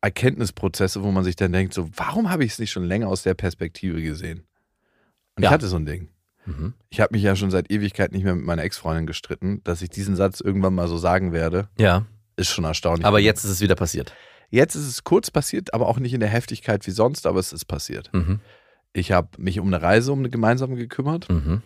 Erkenntnisprozesse, wo man sich dann denkt, so, warum habe ich es nicht schon länger aus der Perspektive gesehen? Und Ja. ich hatte so ein Ding. Mhm. Ich habe mich ja schon seit Ewigkeit nicht mehr mit meiner Ex-Freundin gestritten, dass ich diesen Satz irgendwann mal so sagen werde, Ja, ist schon erstaunlich. aber jetzt ist es wieder passiert. Jetzt ist es kurz passiert, aber auch nicht in der Heftigkeit wie sonst, aber es ist passiert. Mhm. Ich habe mich um eine Reise, um eine gemeinsame gekümmert Mhm.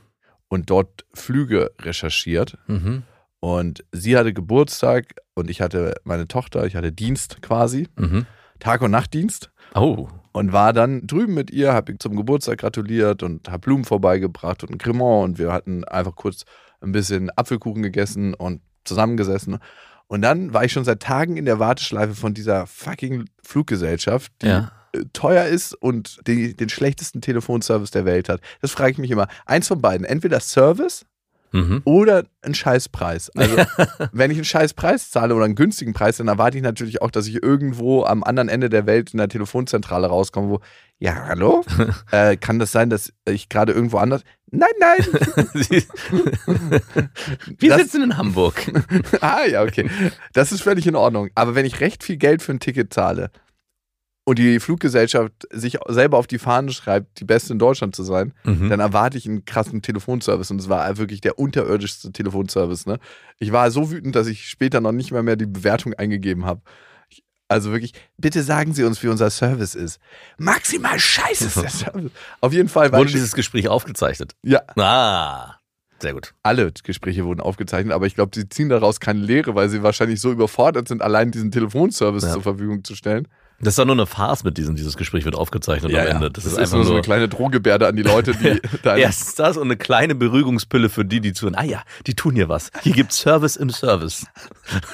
und dort Flüge recherchiert. Mhm. Und sie hatte Geburtstag und ich hatte meine Tochter, ich hatte Dienst quasi, Mhm. Tag- und Nachtdienst. Oh, und war dann drüben mit ihr, habe zum Geburtstag gratuliert und habe Blumen vorbeigebracht und ein Cremant und wir hatten einfach kurz ein bisschen Apfelkuchen gegessen und zusammengesessen. Und dann war ich schon seit Tagen in der Warteschleife von dieser fucking Fluggesellschaft, die Ja. äh, teuer ist und die, den schlechtesten Telefonservice der Welt hat. Das frage ich mich immer. Eins von beiden, entweder Service mhm. oder ein Scheißpreis. Also, wenn ich einen Scheißpreis zahle oder einen günstigen Preis, dann erwarte ich natürlich auch, dass ich irgendwo am anderen Ende der Welt in der Telefonzentrale rauskomme, wo, ja, hallo? äh, kann das sein, dass ich gerade irgendwo anders. Nein, nein! Wir Das- sitzen in Hamburg. ah, ja, okay. Das ist völlig in Ordnung. Aber wenn ich recht viel Geld für ein Ticket zahle und die Fluggesellschaft sich selber auf die Fahne schreibt, die beste in Deutschland zu sein, Mhm. dann erwarte ich einen krassen Telefonservice und es war wirklich der unterirdischste Telefonservice. Ne? Ich war so wütend, dass ich später noch nicht mal mehr die Bewertung eingegeben habe. Also wirklich, bitte sagen Sie uns, wie unser Service ist. Maximal scheiße ist der Service. Auf jeden Fall war Wurde ich, dieses Gespräch aufgezeichnet? ja, Ah, sehr gut. alle Gespräche wurden aufgezeichnet, aber ich glaube, sie ziehen daraus keine Lehre, weil sie wahrscheinlich so überfordert sind, allein diesen Telefonservice Ja. zur Verfügung zu stellen. Das ist doch nur eine Farce mit diesem, dieses Gespräch wird aufgezeichnet am Ende. Das, ist, einfach nur so eine kleine Drohgebärde an die Leute, die da Erstens das und eine kleine Beruhigungspille für die, die tun. Ah ja, die tun hier was. Hier gibt's Service im Service.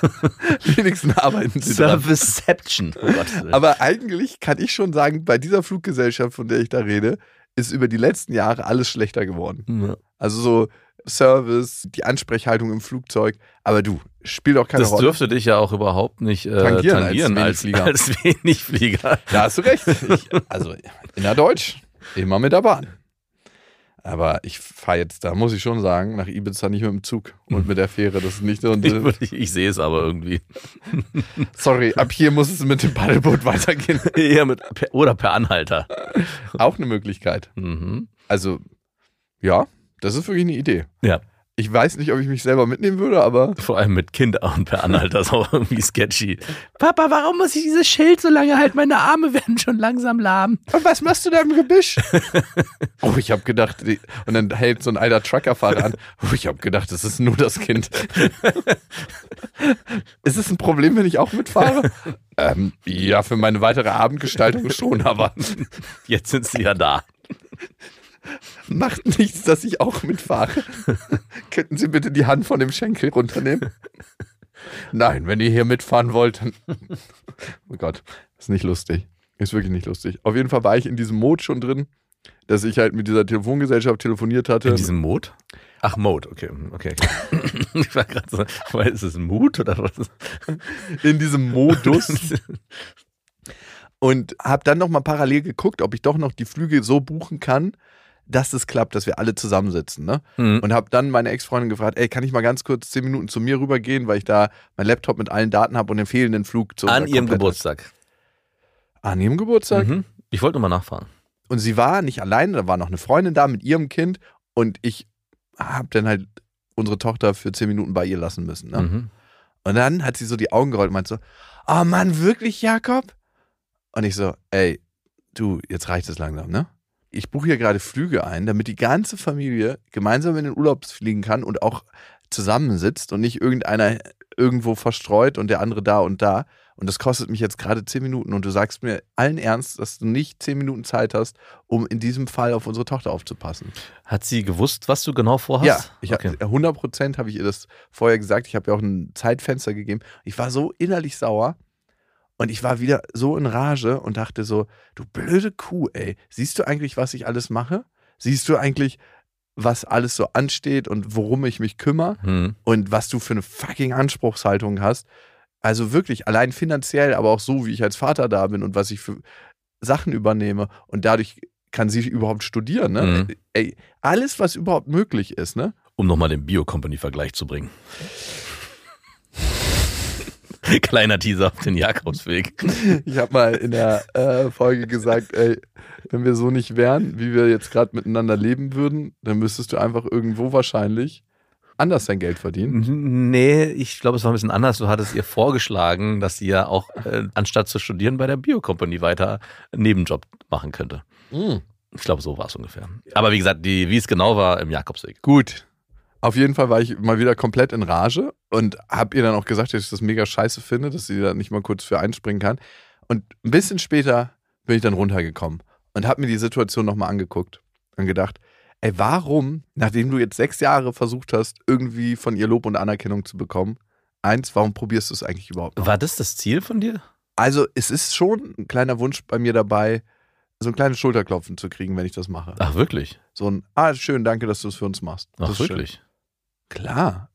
wenigsten arbeiten sie. Serviceception. Oh. Aber eigentlich kann ich schon sagen, bei dieser Fluggesellschaft, von der ich da rede, ist über die letzten Jahre alles schlechter geworden. Ja. Also so Service, die Ansprechhaltung im Flugzeug. Aber du, spielt auch keine Das Rolle. dürfte dich ja auch überhaupt nicht äh, Tangieren tangieren, als als, Wenigflieger. als wenig Flieger. Da hast du recht. Ich, also innerdeutsch, immer mit der Bahn. Aber ich fahre jetzt, da muss ich schon sagen, nach Ibiza nicht mit dem Zug und mit der Fähre. Das ist nicht so. Ich, würd- ich, ich sehe es aber irgendwie. Sorry, ab hier muss es mit dem Paddelboot weitergehen. Eher mit oder per Anhalter. Auch eine Möglichkeit. Mhm. Also, ja, das ist wirklich eine Idee. Ja, Ich weiß nicht, ob ich mich selber mitnehmen würde, aber vor allem mit Kind und per Anhalter ist auch irgendwie sketchy. Papa, warum muss ich dieses Schild so lange halten? Meine Arme werden schon langsam lahm. Und was machst du da im Gebüsch? oh, ich habe gedacht, die, und dann hält so ein alter Truckerfahrer an. Oh, ich habe gedacht, das ist nur das Kind. ist es ein Problem, wenn ich auch mitfahre? ähm, ja, für meine weitere Abendgestaltung schon, aber Jetzt sind sie ja da. Macht nichts, dass ich auch mitfahre. Könnten Sie bitte die Hand von dem Schenkel runternehmen? Nein, wenn ihr hier mitfahren wollt, oh Gott, ist nicht lustig. Ist wirklich nicht lustig. Auf jeden Fall war ich in diesem Mode schon drin, dass ich halt mit dieser Telefongesellschaft telefoniert hatte. In diesem Mode? Ach, Mode, okay. okay. ich war gerade so, weil ist es Mut oder was? in diesem Modus. und habe dann noch mal parallel geguckt, ob ich doch noch die Flüge so buchen kann, dass es klappt, dass wir alle zusammensitzen. Ne? Mhm. Und habe dann meine Ex-Freundin gefragt, ey, kann ich mal ganz kurz zehn Minuten zu mir rübergehen, weil ich da mein Laptop mit allen Daten habe und den fehlenden Flug zu An ihrem Geburtstag. An ihrem Geburtstag. Mhm. Ich wollte nur mal nachfragen. Und sie war nicht alleine, da war noch eine Freundin da mit ihrem Kind und ich habe dann halt unsere Tochter für zehn Minuten bei ihr lassen müssen. Ne? Mhm. Und dann hat sie so die Augen gerollt und meint so, oh Mann, wirklich, Jakob? Und ich so, ey, du, jetzt reicht es langsam, ne? Ich buche hier gerade Flüge ein, damit die ganze Familie gemeinsam in den Urlaub fliegen kann und auch zusammensitzt und nicht irgendeiner irgendwo verstreut und der andere da und da. Und das kostet mich jetzt gerade zehn Minuten und du sagst mir allen Ernst, dass du nicht zehn Minuten Zeit hast, um in diesem Fall auf unsere Tochter aufzupassen. Hat sie gewusst, was du genau vorhast? Ja, ich okay. hab, 100 Prozent habe ich ihr das vorher gesagt. Ich habe ja auch ein Zeitfenster gegeben. Ich war so innerlich sauer. Und ich war wieder so in Rage und dachte so, du blöde Kuh, ey, siehst du eigentlich, was ich alles mache? Siehst du eigentlich, was alles so ansteht und worum ich mich kümmere Hm. und was du für eine fucking Anspruchshaltung hast? Also wirklich, allein finanziell, aber auch so, wie ich als Vater da bin und was ich für Sachen übernehme und dadurch kann sie überhaupt studieren, ne? Mhm. Ey, alles, was überhaupt möglich ist, ne? Um nochmal den Bio-Company-Vergleich zu bringen. Kleiner Teaser auf den Jakobsweg. Ich habe mal in der äh, Folge gesagt, ey, wenn wir so nicht wären, wie wir jetzt gerade miteinander leben würden, dann müsstest du einfach irgendwo wahrscheinlich anders dein Geld verdienen. Nee, ich glaube, es war ein bisschen anders. Du hattest ihr vorgeschlagen, dass sie ja auch, äh, anstatt zu studieren, bei der Bio-Company weiter einen Nebenjob machen könnte. Ich glaube, so war es ungefähr. Aber wie gesagt, die, wie es genau war, im Jakobsweg. Gut. Auf jeden Fall war ich mal wieder komplett in Rage und habe ihr dann auch gesagt, dass ich das mega scheiße finde, dass sie da nicht mal kurz für einspringen kann. Und ein bisschen später bin ich dann runtergekommen und habe mir die Situation nochmal angeguckt und gedacht, ey, warum, nachdem du jetzt sechs Jahre versucht hast, irgendwie von ihr Lob und Anerkennung zu bekommen, eins, warum probierst du es eigentlich überhaupt noch? War das das Ziel von dir? Also es ist schon ein kleiner Wunsch bei mir dabei, so ein kleines Schulterklopfen zu kriegen, wenn ich das mache. Ach, wirklich? So ein, ah, schön, danke, dass du es für uns machst. Ach, ist schön. Klar.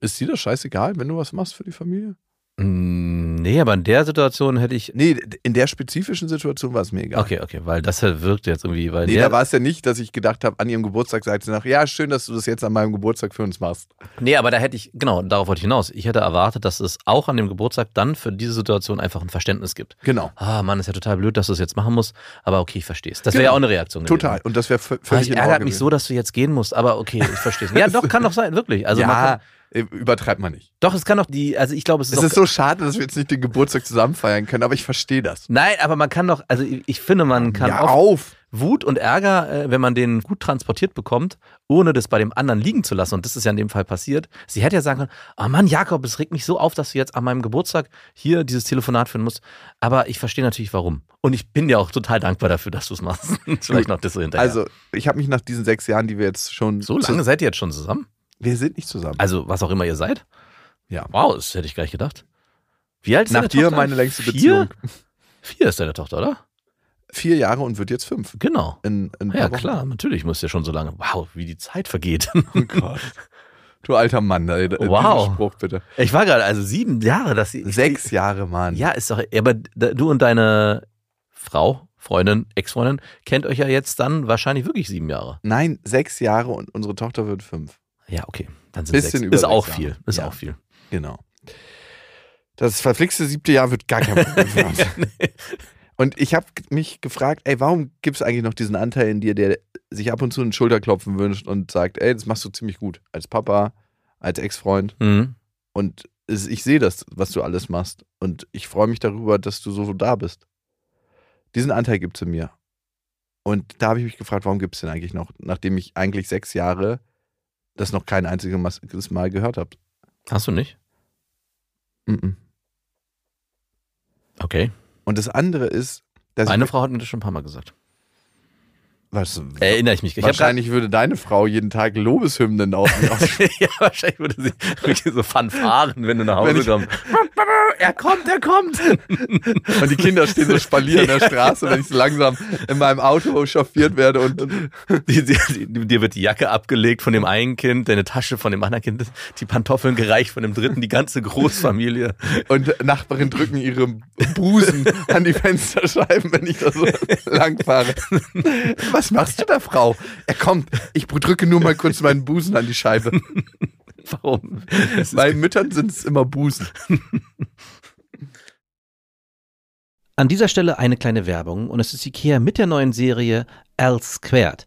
Ist dir das scheißegal, wenn du was machst für die Familie? Mm, Nee, aber in der Situation hätte ich. Nee, in der spezifischen Situation war es mir egal. Okay, okay, weil das halt wirkt jetzt irgendwie, weil Nee, da war es ja nicht, dass ich gedacht habe, an ihrem Geburtstag sagte sie nach, ja, schön, dass du das jetzt an meinem Geburtstag für uns machst. Nee, aber da hätte ich, genau, darauf wollte ich hinaus. Ich hätte erwartet, dass es auch an dem Geburtstag dann für diese Situation einfach ein Verständnis gibt. Genau. Ah, Mann, ist ja total blöd, dass du es jetzt machen musst, aber okay, ich verstehe es. Das wäre Genau. ja auch eine Reaktion. Total. gewesen. Und das wäre Ah, völlig ich in ärgert mich so, dass du jetzt gehen musst, aber okay, ich verstehe es. Ja, doch, kann doch sein, wirklich. Also man ja, kann, äh, übertreibt man nicht. doch, es kann doch die, also ich glaube, es ist, Es ist so schade, dass wir jetzt nicht den Geburtstag zusammen feiern können, aber ich verstehe das. Nein, aber man kann doch, also ich, ich finde, man kann ja, auf. Wut und Ärger, äh, wenn man den gut transportiert bekommt, ohne das bei dem anderen liegen zu lassen. Und das ist ja in dem Fall passiert. Sie hätte ja sagen können, oh Mann, Jakob, es regt mich so auf, dass du jetzt an meinem Geburtstag hier dieses Telefonat führen musst. Aber ich verstehe natürlich, warum. Und ich bin dir auch total dankbar dafür, dass du es machst. Vielleicht noch das so hinterher. Also, ich habe mich nach diesen sechs Jahren, die wir jetzt schon. so lange seid ihr jetzt schon zusammen? Wir sind nicht zusammen. Also, was auch immer ihr seid? Ja. Wow, das hätte ich gar nicht gedacht. Wie alt ist Nach deine dir Tochter? meine längste Vier? Beziehung. Vier ist deine Tochter, oder? Vier Jahre und wird jetzt fünf. Genau. In, in ein Ja, klar, natürlich muss ja schon so lange. Wow, wie die Zeit vergeht. Oh Gott. Du alter Mann, diesen Wow. Spruch bitte. Ich war gerade, also sieben Jahre, dass sie. Sechs Jahre, Mann. Ja, ist doch. Aber du und deine Frau, Freundin, Ex-Freundin, kennt euch ja jetzt dann wahrscheinlich wirklich sieben Jahre. Nein, sechs Jahre und unsere Tochter wird fünf. Ja, okay. Dann sind Bisschen sechs. Ist sechs auch Jahre. viel. Ist Ja. auch viel. Genau. Das verflixte siebte Jahr wird gar kein Problem uns. Und ich habe mich gefragt, ey, warum gibt es eigentlich noch diesen Anteil in dir, der sich ab und zu einen Schulterklopfen wünscht und sagt, ey, das machst du ziemlich gut. Als Papa, als Ex-Freund. Mhm. Und ich sehe das, was du alles machst. Und ich freue mich darüber, dass du so da bist. Diesen Anteil gibt es in mir. Und da habe ich mich gefragt, warum gibt es den eigentlich noch, nachdem ich eigentlich sechs Jahre das noch kein einziges Mal gehört habe. Hast du nicht? Mhm. Okay. Und das andere ist, dass Meine ich, Frau hat mir das schon ein paar Mal gesagt. Was, Erinnere ich mich. Ich hab grad- wahrscheinlich würde deine Frau jeden Tag Lobeshymnen auf ja, wahrscheinlich würde sie wirklich so fanfaren, wenn du nach Hause kommst. er kommt, er kommt. und die Kinder stehen so spalier an der Straße, wenn ich so langsam in meinem Auto chauffiert werde und, dir wird die Jacke abgelegt von dem einen Kind, deine Tasche von dem anderen Kind, die Pantoffeln gereicht von dem dritten, die ganze Großfamilie. Und Nachbarn drücken ihre Busen an die Fensterscheiben, wenn ich da so lang fahre. Was machst du da, Frau? Er kommt. Ich drücke nur mal kurz meinen Busen an die Scheibe. Warum? Bei Müttern sind es immer Busen. An dieser Stelle eine kleine Werbung und es ist Ikea mit der neuen Serie L Squared.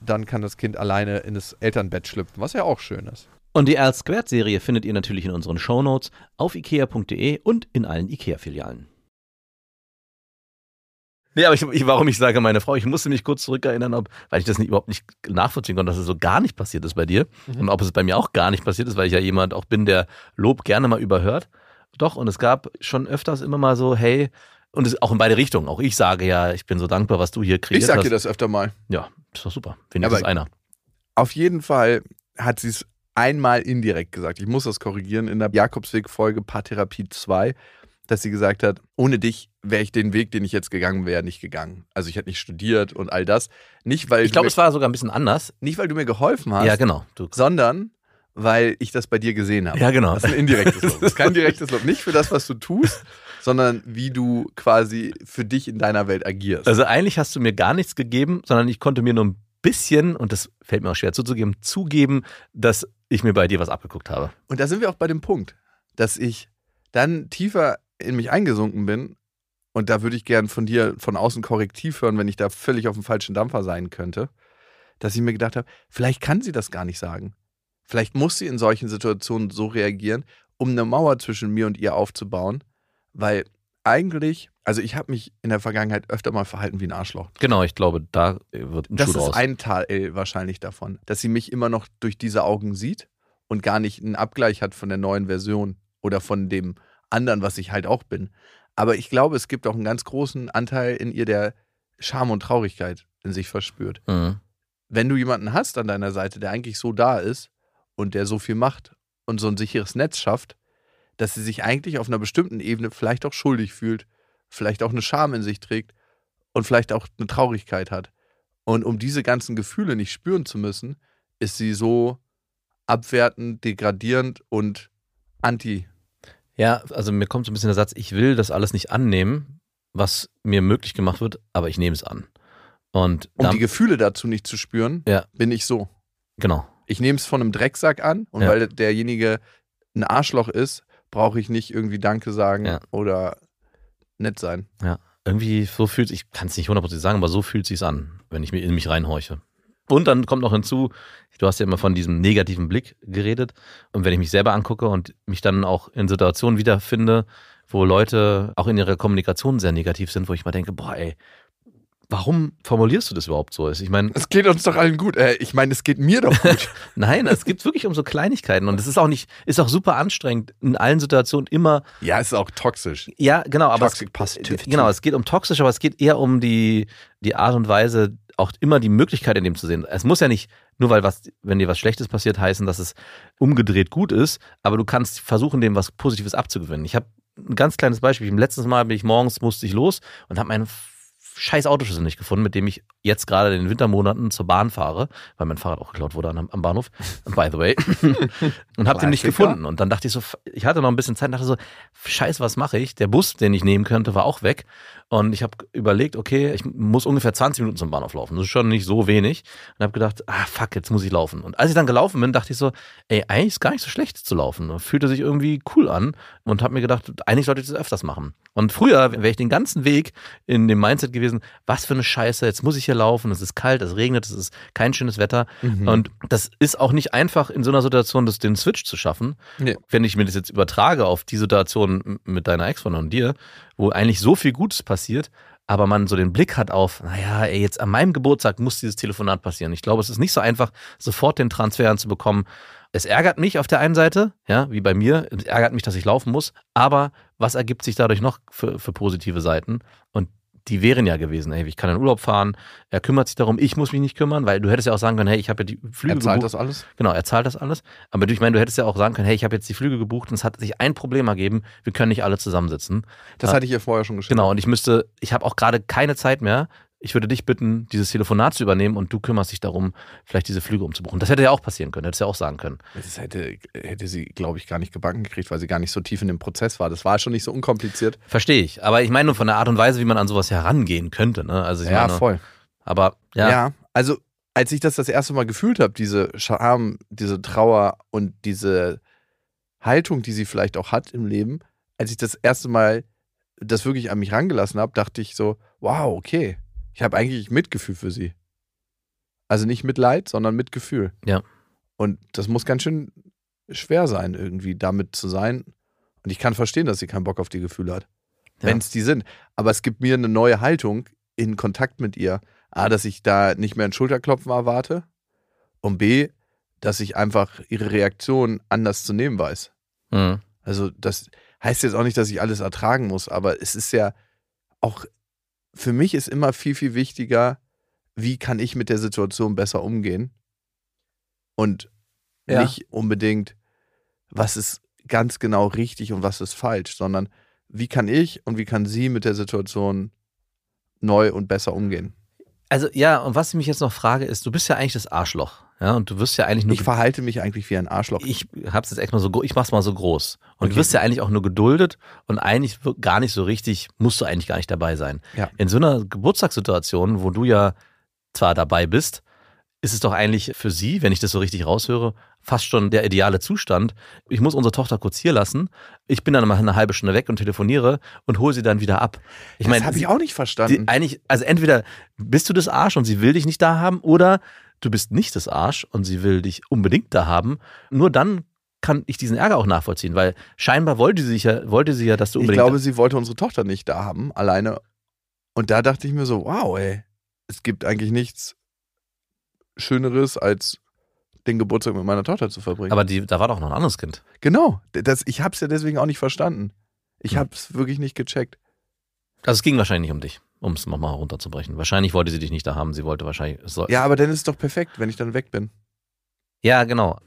dann kann das Kind alleine in das Elternbett schlüpfen, was ja auch schön ist. Und die R Squared Serie findet ihr natürlich in unseren Shownotes auf ikea.de und in allen Ikea-Filialen. Nee, aber ich, ich, warum ich sage meine Frau, ich musste mich kurz zurückerinnern, ob, weil ich das nicht, überhaupt nicht nachvollziehen konnte, dass es so gar nicht passiert ist bei dir. Und ob es bei mir auch gar nicht passiert ist, weil ich ja jemand auch bin, der Lob gerne mal überhört. Doch, und es gab schon öfters immer mal so, hey, und es auch in beide Richtungen. Auch ich sage ja, ich bin so dankbar, was du hier kreiert Ich sag hast. dir das öfter mal. Ja, ist doch super. Wenigstens Aber- einer. Auf jeden Fall hat sie es einmal indirekt gesagt. Ich muss das korrigieren in der Jakobsweg-Folge Paartherapie 2, dass sie gesagt hat, ohne dich wäre ich den Weg, den ich jetzt gegangen wäre, nicht gegangen. Also ich hätte nicht studiert und all das. Nicht, weil, Ich glaube, es war sogar ein bisschen anders. nicht, weil du mir geholfen hast, Ja, genau. Du, sondern weil ich das bei dir gesehen habe. Ja, genau. Das ist ein indirektes Lob. Das ist kein direktes Lob. Nicht für das, was du tust, sondern wie du quasi für dich in deiner Welt agierst. Also eigentlich hast du mir gar nichts gegeben, sondern ich konnte mir nur ein bisschen, und das fällt mir auch schwer zuzugeben, zugeben, dass ich mir bei dir was abgeguckt habe. Und da sind wir auch bei dem Punkt, dass ich dann tiefer in mich eingesunken bin und da würde ich gern von dir von außen korrektiv hören, wenn ich da völlig auf dem falschen Dampfer sein könnte, dass ich mir gedacht habe, vielleicht kann sie das gar nicht sagen. Vielleicht muss sie in solchen Situationen so reagieren, um eine Mauer zwischen mir und ihr aufzubauen, weil eigentlich, also ich habe mich in der Vergangenheit öfter mal verhalten wie ein Arschloch. Genau, ich glaube, da wird ein Das Schuh ist draus. ein Teil wahrscheinlich davon, dass sie mich immer noch durch diese Augen sieht und gar nicht einen Abgleich hat von der neuen Version oder von dem anderen, was ich halt auch bin. Aber ich glaube, es gibt auch einen ganz großen Anteil in ihr, der Scham und Traurigkeit in sich verspürt. mhm. Wenn du jemanden hast an deiner Seite, der eigentlich so da ist und der so viel macht und so ein sicheres Netz schafft, dass sie sich eigentlich auf einer bestimmten Ebene vielleicht auch schuldig fühlt, vielleicht auch eine Scham in sich trägt und vielleicht auch eine Traurigkeit hat. Und um diese ganzen Gefühle nicht spüren zu müssen, ist sie so abwertend, degradierend und anti. Ja, also mir kommt so ein bisschen der Satz, ich will das alles nicht annehmen, was mir möglich gemacht wird, aber ich nehme es an. Und Um die Gefühle dazu nicht zu spüren, Ja. bin ich so. genau. Ich nehme es von einem Drecksack an und Ja. weil derjenige ein Arschloch ist, brauche ich nicht irgendwie Danke sagen Ja. oder nett sein. Irgendwie so fühlt ich kann es nicht hundertprozentig sagen, aber so fühlt sich's an, wenn ich mir in mich reinhorche. Und dann kommt noch hinzu, du hast ja immer von diesem negativen Blick geredet. Und wenn ich mich selber angucke und mich dann auch in Situationen wiederfinde, wo Leute auch in ihrer Kommunikation sehr negativ sind, wo ich mal denke, boah, ey, warum formulierst du das überhaupt so? Ich meine, Es geht uns doch allen gut. Äh, ich meine, es geht mir doch gut. nein, es geht wirklich um so Kleinigkeiten. Und es ist auch nicht, ist auch super anstrengend, in allen Situationen immer ja, es ist auch toxisch. Ja, genau, aber Toxic es, Positivity. genau, es geht um toxisch, aber es geht eher um die, die Art und Weise, auch immer die Möglichkeit in dem zu sehen. Es muss ja nicht, nur weil was, wenn dir was Schlechtes passiert, heißen, dass es umgedreht gut ist, aber du kannst versuchen, dem was Positives abzugewinnen. Ich habe ein ganz kleines Beispiel. Letztes Mal bin ich morgens, musste ich los und habe meinen scheiß Autoschlüssel nicht gefunden, mit dem ich jetzt gerade in den Wintermonaten zur Bahn fahre, weil mein Fahrrad auch geklaut wurde am, am Bahnhof, by the way, und habe den nicht gefunden. Und dann dachte ich so, ich hatte noch ein bisschen Zeit und dachte so, scheiße, was mache ich? Der Bus, den ich nehmen könnte, war auch weg. Und ich habe überlegt, okay, ich muss ungefähr 20 Minuten zum Bahnhof laufen. Das ist schon nicht so wenig. Und habe gedacht, ah, fuck, jetzt muss ich laufen. Und als ich dann gelaufen bin, dachte ich so, ey, eigentlich ist gar nicht so schlecht zu laufen. Fühlte sich irgendwie cool an und habe mir gedacht, eigentlich sollte ich das öfters machen. Und früher wäre ich den ganzen Weg in dem Mindset gewesen, was für eine Scheiße, jetzt muss ich hier laufen, es ist kalt, es regnet, es ist kein schönes Wetter. Mhm. Und das ist auch nicht einfach in so einer Situation, das, den Switch zu schaffen. Nee. Wenn ich mir das jetzt übertrage auf die Situation mit deiner Ex-Freundin und dir, wo eigentlich so viel Gutes passiert, aber man so den Blick hat auf, naja, ey, jetzt an meinem Geburtstag muss dieses Telefonat passieren. Ich glaube, es ist nicht so einfach, sofort den Transfer anzubekommen. Es ärgert mich auf der einen Seite, ja, wie bei mir, es ärgert mich, dass ich laufen muss, aber was ergibt sich dadurch noch für, für positive Seiten? Und die wären ja gewesen, hey, ich kann in Urlaub fahren, er kümmert sich darum, ich muss mich nicht kümmern, weil du hättest ja auch sagen können, hey, ich habe ja die Flüge Er zahlt gebucht. das alles? Genau, er zahlt das alles. Aber ich meine, du hättest ja auch sagen können, hey, ich habe jetzt die Flüge gebucht und es hat sich ein Problem ergeben, wir können nicht alle zusammensitzen. Das Ja. hatte ich ihr vorher schon geschrieben. Genau, und ich müsste, ich habe auch gerade keine Zeit mehr, ich würde dich bitten, dieses Telefonat zu übernehmen und du kümmerst dich darum, vielleicht diese Flüge umzubuchen. Das hätte ja auch passieren können, hättest ja auch sagen können. Das hätte, hätte sie, glaube ich, gar nicht gebacken gekriegt, weil sie gar nicht so tief in dem Prozess war. Das war schon nicht so unkompliziert. Verstehe ich. Aber ich meine nur von der Art und Weise, wie man an sowas herangehen könnte. Ne? Also ja, meine, voll. Aber ja, Ja. also als ich das das erste Mal gefühlt habe, diese Scham, diese Trauer und diese Haltung, die sie vielleicht auch hat im Leben, als ich das erste Mal das wirklich an mich rangelassen habe, dachte ich so, wow, okay, ich habe eigentlich Mitgefühl für sie. Also nicht Mitleid, sondern Mitgefühl. Ja. Und das muss ganz schön schwer sein, irgendwie damit zu sein. Und ich kann verstehen, dass sie keinen Bock auf die Gefühle hat. Ja. Wenn es die sind. Aber es gibt mir eine neue Haltung in Kontakt mit ihr. A, dass ich da nicht mehr ein Schulterklopfen erwarte. Und B, dass ich einfach ihre Reaktion anders zu nehmen weiß. Mhm. Also das heißt jetzt auch nicht, dass ich alles ertragen muss, aber es ist ja auch, für mich ist immer viel, viel wichtiger, wie kann ich mit der Situation besser umgehen und Ja. nicht unbedingt, was ist ganz genau richtig und was ist falsch, sondern wie kann ich und wie kann sie mit der Situation neu und besser umgehen. Also ja, und was ich mich jetzt noch frage, ist, du bist ja eigentlich das Arschloch. Ja, und du wirst ja eigentlich nur Ich verhalte mich eigentlich wie ein Arschloch. ich hab's jetzt echt mal so, ich mach's mal so groß. Und Okay. du wirst ja eigentlich auch nur geduldet und eigentlich gar nicht so richtig, musst du eigentlich gar nicht dabei sein. Ja. In so einer Geburtstagssituation, wo du ja zwar dabei bist, ist es doch eigentlich für sie, wenn ich das so richtig raushöre, fast schon der ideale Zustand. Ich muss unsere Tochter kurz hier lassen. Ich bin dann mal eine halbe Stunde weg und telefoniere und hole sie dann wieder ab. Ich das habe ich auch nicht die, verstanden. eigentlich, also entweder bist du das Arsch und sie will dich nicht da haben, oder du bist nicht das Arsch und sie will dich unbedingt da haben. Nur dann kann ich diesen Ärger auch nachvollziehen, weil scheinbar wollte sie ja, wollte sie ja, dass du Ich unbedingt. glaube, sie wollte unsere Tochter nicht da haben, alleine. Und da dachte ich mir so, wow, ey, es gibt eigentlich nichts Schöneres, als den Geburtstag mit meiner Tochter zu verbringen. aber die, da war doch noch ein anderes Kind. genau, das, ich habe es ja deswegen auch nicht verstanden. Ich Hm. habe es wirklich nicht gecheckt. Also es ging wahrscheinlich nicht um dich, um es nochmal runterzubrechen. Wahrscheinlich wollte sie dich nicht da haben, sie wollte wahrscheinlich. Ja, aber dann ist es doch perfekt, wenn ich dann weg bin. Ja, genau.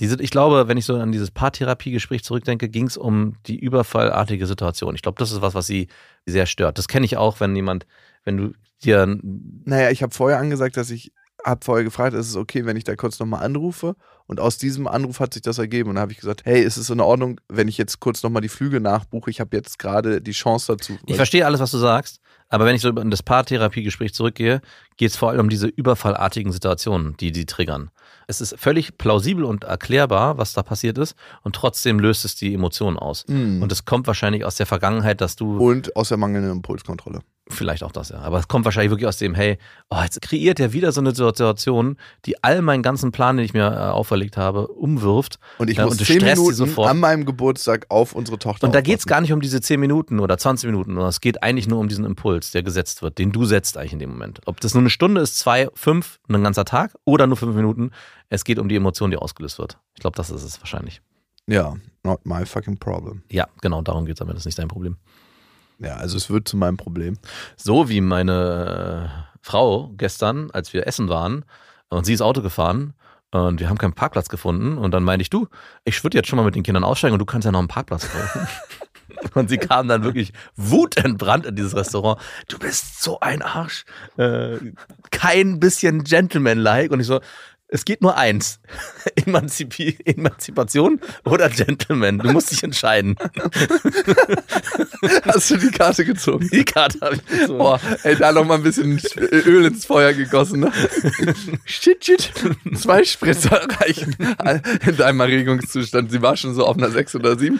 Diese, ich glaube, wenn ich so an dieses Paartherapiegespräch zurückdenke, ging es um die überfallartige Situation. Ich glaube, das ist was, was sie sehr stört. Das kenne ich auch, wenn jemand, wenn du dir Naja, ich habe vorher angesagt, dass ich habe vorher gefragt, ist es okay, wenn ich da kurz nochmal anrufe? Und aus diesem Anruf hat sich das ergeben. Und da habe ich gesagt, hey, ist es in Ordnung, wenn ich jetzt kurz nochmal die Flüge nachbuche? Ich habe jetzt gerade die Chance dazu. Ich verstehe alles, was du sagst, aber wenn ich so in das Paartherapiegespräch zurückgehe, geht es vor allem um diese überfallartigen Situationen, die die triggern. Es ist völlig plausibel und erklärbar, was da passiert ist, und trotzdem löst es die Emotionen aus. Mm. Und es kommt wahrscheinlich aus der Vergangenheit, dass du Und aus der mangelnden Impulskontrolle. Vielleicht auch das, ja. Aber es kommt wahrscheinlich wirklich aus dem, hey, oh, jetzt kreiert er wieder so eine Situation, die all meinen ganzen Plan, den ich mir äh, auferlegt habe, umwirft. Und ich Ja, muss und zehn Minuten sofort. an meinem Geburtstag auf unsere Tochter Und da geht es gar nicht um diese 10 Minuten oder 20 Minuten, sondern es geht eigentlich nur um diesen Impuls, der gesetzt wird, den du setzt eigentlich in dem Moment. Ob das nur eine Stunde ist, zwei, fünf, ein ganzer Tag oder nur fünf Minuten, es geht um die Emotion, die ausgelöst wird. Ich glaube, das ist es wahrscheinlich. Ja, not my fucking problem. Ja, genau, darum geht es aber, das ist nicht dein Problem. Ja, also es wird zu meinem Problem. So wie meine äh, Frau gestern, als wir essen waren und sie ist Auto gefahren und wir haben keinen Parkplatz gefunden und dann meinte ich, du, ich würde jetzt schon mal mit den Kindern aussteigen und du kannst ja noch einen Parkplatz kaufen. Und sie kam dann wirklich wutentbrannt in dieses Restaurant. Du bist so ein Arsch. Äh, kein bisschen Gentleman-like. Und ich so, es geht nur eins. Emanzipi Emanzipation oder Gentleman. Du musst dich entscheiden. Hast du die Karte gezogen? Die Karte habe ich gezogen. Boah, ey, da noch mal ein bisschen Öl ins Feuer gegossen. Ne? shit, shit. Zwei Spritzer reichen in deinem Erregungszustand. Sie war schon so auf einer 6 oder 7.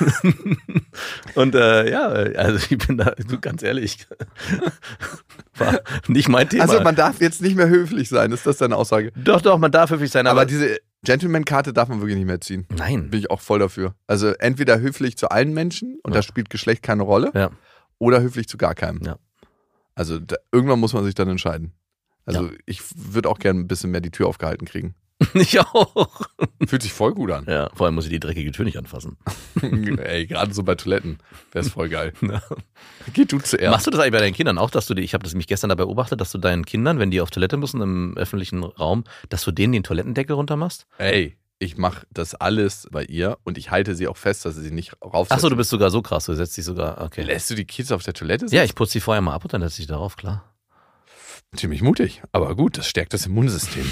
Und äh, ja, also ich bin da, du ganz ehrlich, war nicht mein Thema. Also man darf jetzt nicht mehr höflich sein, ist das deine Aussage? doch, doch, man darf höflich sein, aber, Aber diese Gentleman-Karte darf man wirklich nicht mehr ziehen. nein. Bin ich auch voll dafür. Also entweder höflich zu allen Menschen und Ja. da spielt Geschlecht keine Rolle, Ja. oder höflich zu gar keinem. Ja. Also da, irgendwann muss man sich dann entscheiden. Also Ja. ich würde auch gerne ein bisschen mehr die Tür aufgehalten kriegen. Ich auch. Fühlt sich voll gut an. Ja, vor allem muss ich die dreckige Tür nicht anfassen. Ey, gerade so bei Toiletten wäre es voll geil. Ja. Geh du zuerst. Machst du das eigentlich bei deinen Kindern auch, dass du die, ich habe das mich gestern dabei beobachtet, dass du deinen Kindern, wenn die auf Toilette müssen im öffentlichen Raum, dass du denen den Toilettendeckel runter machst? Ey, ich mache das alles bei ihr und ich halte sie auch fest, dass sie sich nicht raufsetzt. Achso, du bist sogar so krass, du setzt dich sogar, okay. Lässt du die Kids auf der Toilette sitzen? Ja, ich putze die vorher mal ab und dann setze ich darauf, klar. Ziemlich mutig. Aber gut, das stärkt das Immunsystem.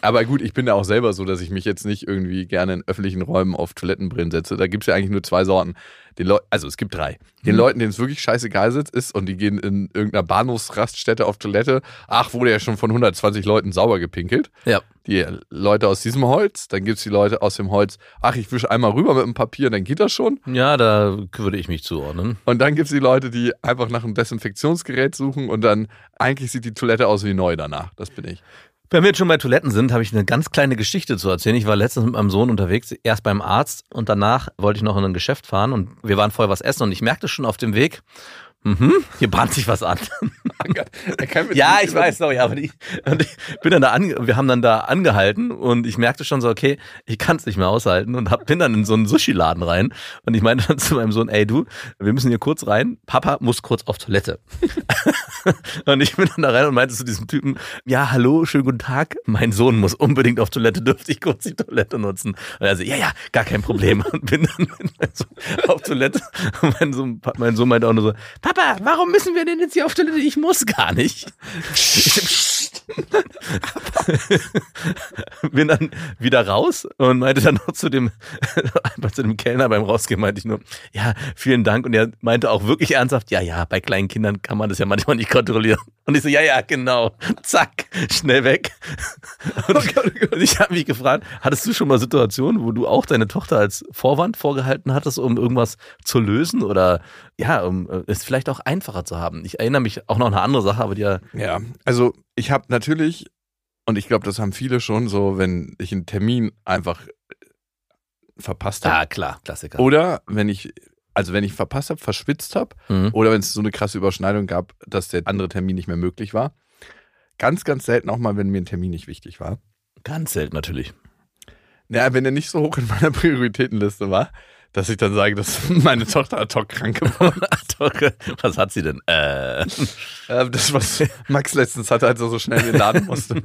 Aber gut, ich bin da auch selber so, dass ich mich jetzt nicht irgendwie gerne in öffentlichen Räumen auf Toilettenbrillen setze. Da gibt es ja eigentlich nur zwei Sorten. Den Leu also es gibt drei. Den Mhm. Leuten, denen es wirklich scheißegal sitzt, ist und die gehen in irgendeiner Bahnhofsraststätte auf Toilette. Ach, wurde ja schon von 120 Leuten sauber gepinkelt. Ja. Die Leute aus diesem Holz, dann gibt es die Leute aus dem Holz, ach, ich wische einmal rüber mit dem Papier, dann geht das schon. Ja, da würde ich mich zuordnen. Und dann gibt es die Leute, die einfach nach einem Desinfektionsgerät suchen und dann eigentlich sieht die Toilette aus wie neu danach. Das bin ich. Wenn wir jetzt schon bei Toiletten sind, habe ich eine ganz kleine Geschichte zu erzählen. Ich war letztens mit meinem Sohn unterwegs, erst beim Arzt und danach wollte ich noch in ein Geschäft fahren und wir waren vorher was essen und ich merkte schon auf dem Weg, mhm, hier bahnt sich was an. Er Ja, ich weiß, sorry, aber die, und ich bin dann da ange, wir haben dann da angehalten und ich merkte schon so, okay, ich kann es nicht mehr aushalten und hab, bin dann in so einen Sushi-Laden rein und ich meinte dann zu meinem Sohn, ey du, wir müssen hier kurz rein, Papa muss kurz auf Toilette. und ich bin dann da rein und meinte zu diesem Typen, ja, hallo, schönen guten Tag, mein Sohn muss unbedingt auf Toilette, dürfte ich kurz die Toilette nutzen? Und er so, ja, ja, gar kein Problem und bin dann auf Toilette und mein Sohn, mein Sohn meinte auch nur so, Papa, warum müssen wir denn jetzt hier auf Toilette? Ich muss gar nicht. Bin dann wieder raus und meinte dann noch zu dem, einfach zu dem Kellner beim Rausgehen, meinte ich nur, ja, vielen Dank. Und er meinte auch wirklich ernsthaft, ja, ja, bei kleinen Kindern kann man das ja manchmal nicht kontrollieren. Und ich so, ja, ja, genau. Zack, schnell weg. Und, und ich habe mich gefragt, hattest du schon mal Situationen, wo du auch deine Tochter als Vorwand vorgehalten hattest, um irgendwas zu lösen oder ja, um äh, es vielleicht auch einfacher zu haben? Ich erinnere mich auch noch an eine andere Sache, aber die ja, Ja, also ich habe natürlich, und ich glaube, das haben viele schon so, wenn ich einen Termin einfach äh, verpasst habe. ah, klar, Klassiker. Oder wenn ich, also wenn ich verpasst habe, verschwitzt habe, Mhm. oder wenn es so eine krasse Überschneidung gab, dass der andere Termin nicht mehr möglich war. Ganz, ganz selten auch mal, wenn mir ein Termin nicht wichtig war. Ganz selten natürlich. Naja, wenn er nicht so hoch in meiner Prioritätenliste war, dass ich dann sage, dass meine Tochter ad hoc krank geworden Was hat sie denn? Äh, ist. Äh, das, was Max letztens hatte, als er so schnell in den Laden musste.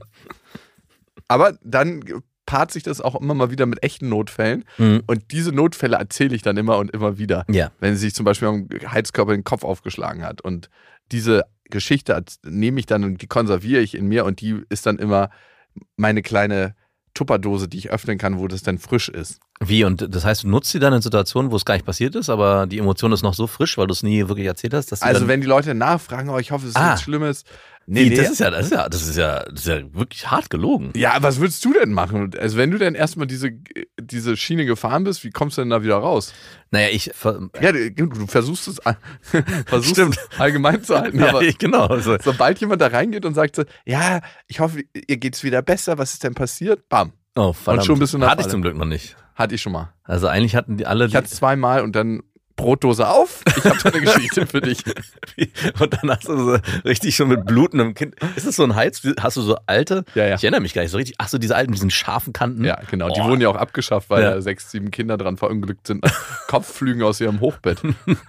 Aber dann paart sich das auch immer mal wieder mit echten Notfällen. Mhm. Und diese Notfälle erzähle ich dann immer und immer wieder. ja. Wenn sie sich zum Beispiel am Heizkörper den Kopf aufgeschlagen hat. Und diese Geschichte nehme ich dann und die konserviere ich in mir und die ist dann immer meine kleine Tupperdose, die ich öffnen kann, wo das dann frisch ist. Wie? Und das heißt, du nutzt sie dann in Situationen, wo es gar nicht passiert ist, aber die Emotion ist noch so frisch, weil du es nie wirklich erzählt hast, dass Also wenn die Leute nachfragen, oh, ich hoffe, es ist Ah. nichts Schlimmes. nee, das ist ja, das ist ja, das ist ja, das ist ja wirklich hart gelogen. Ja, was würdest du denn machen? Also wenn du denn erstmal diese, diese Schiene gefahren bist, wie kommst du denn da wieder raus? Naja, ich, Ja, du, du versuchst es versuchst Stimmt. es allgemein zu halten, ja, ich, genau. Also, sobald jemand da reingeht und sagt so, ja, ich hoffe, ihr geht's wieder besser, was ist denn passiert? Bam, oh, verdammt. schon bist du Hatte ich zum Glück noch nicht. Hatte ich schon mal. Also eigentlich hatten die alle, Ich hatte zweimal und dann Brotdose auf. Ich habe da eine Geschichte für dich. und dann hast du so richtig schon mit blutendem Kind. Ist das so ein Heiz? Hast du so alte? Ja, ja. Ich erinnere mich gar nicht so richtig. Ach so, diese alten, mit diesen scharfen Kanten. Ja, genau. Die Oh. wurden ja auch abgeschafft, weil Ja. da sechs, sieben Kinder dran verunglückt sind. Kopfflügen aus ihrem Hochbett.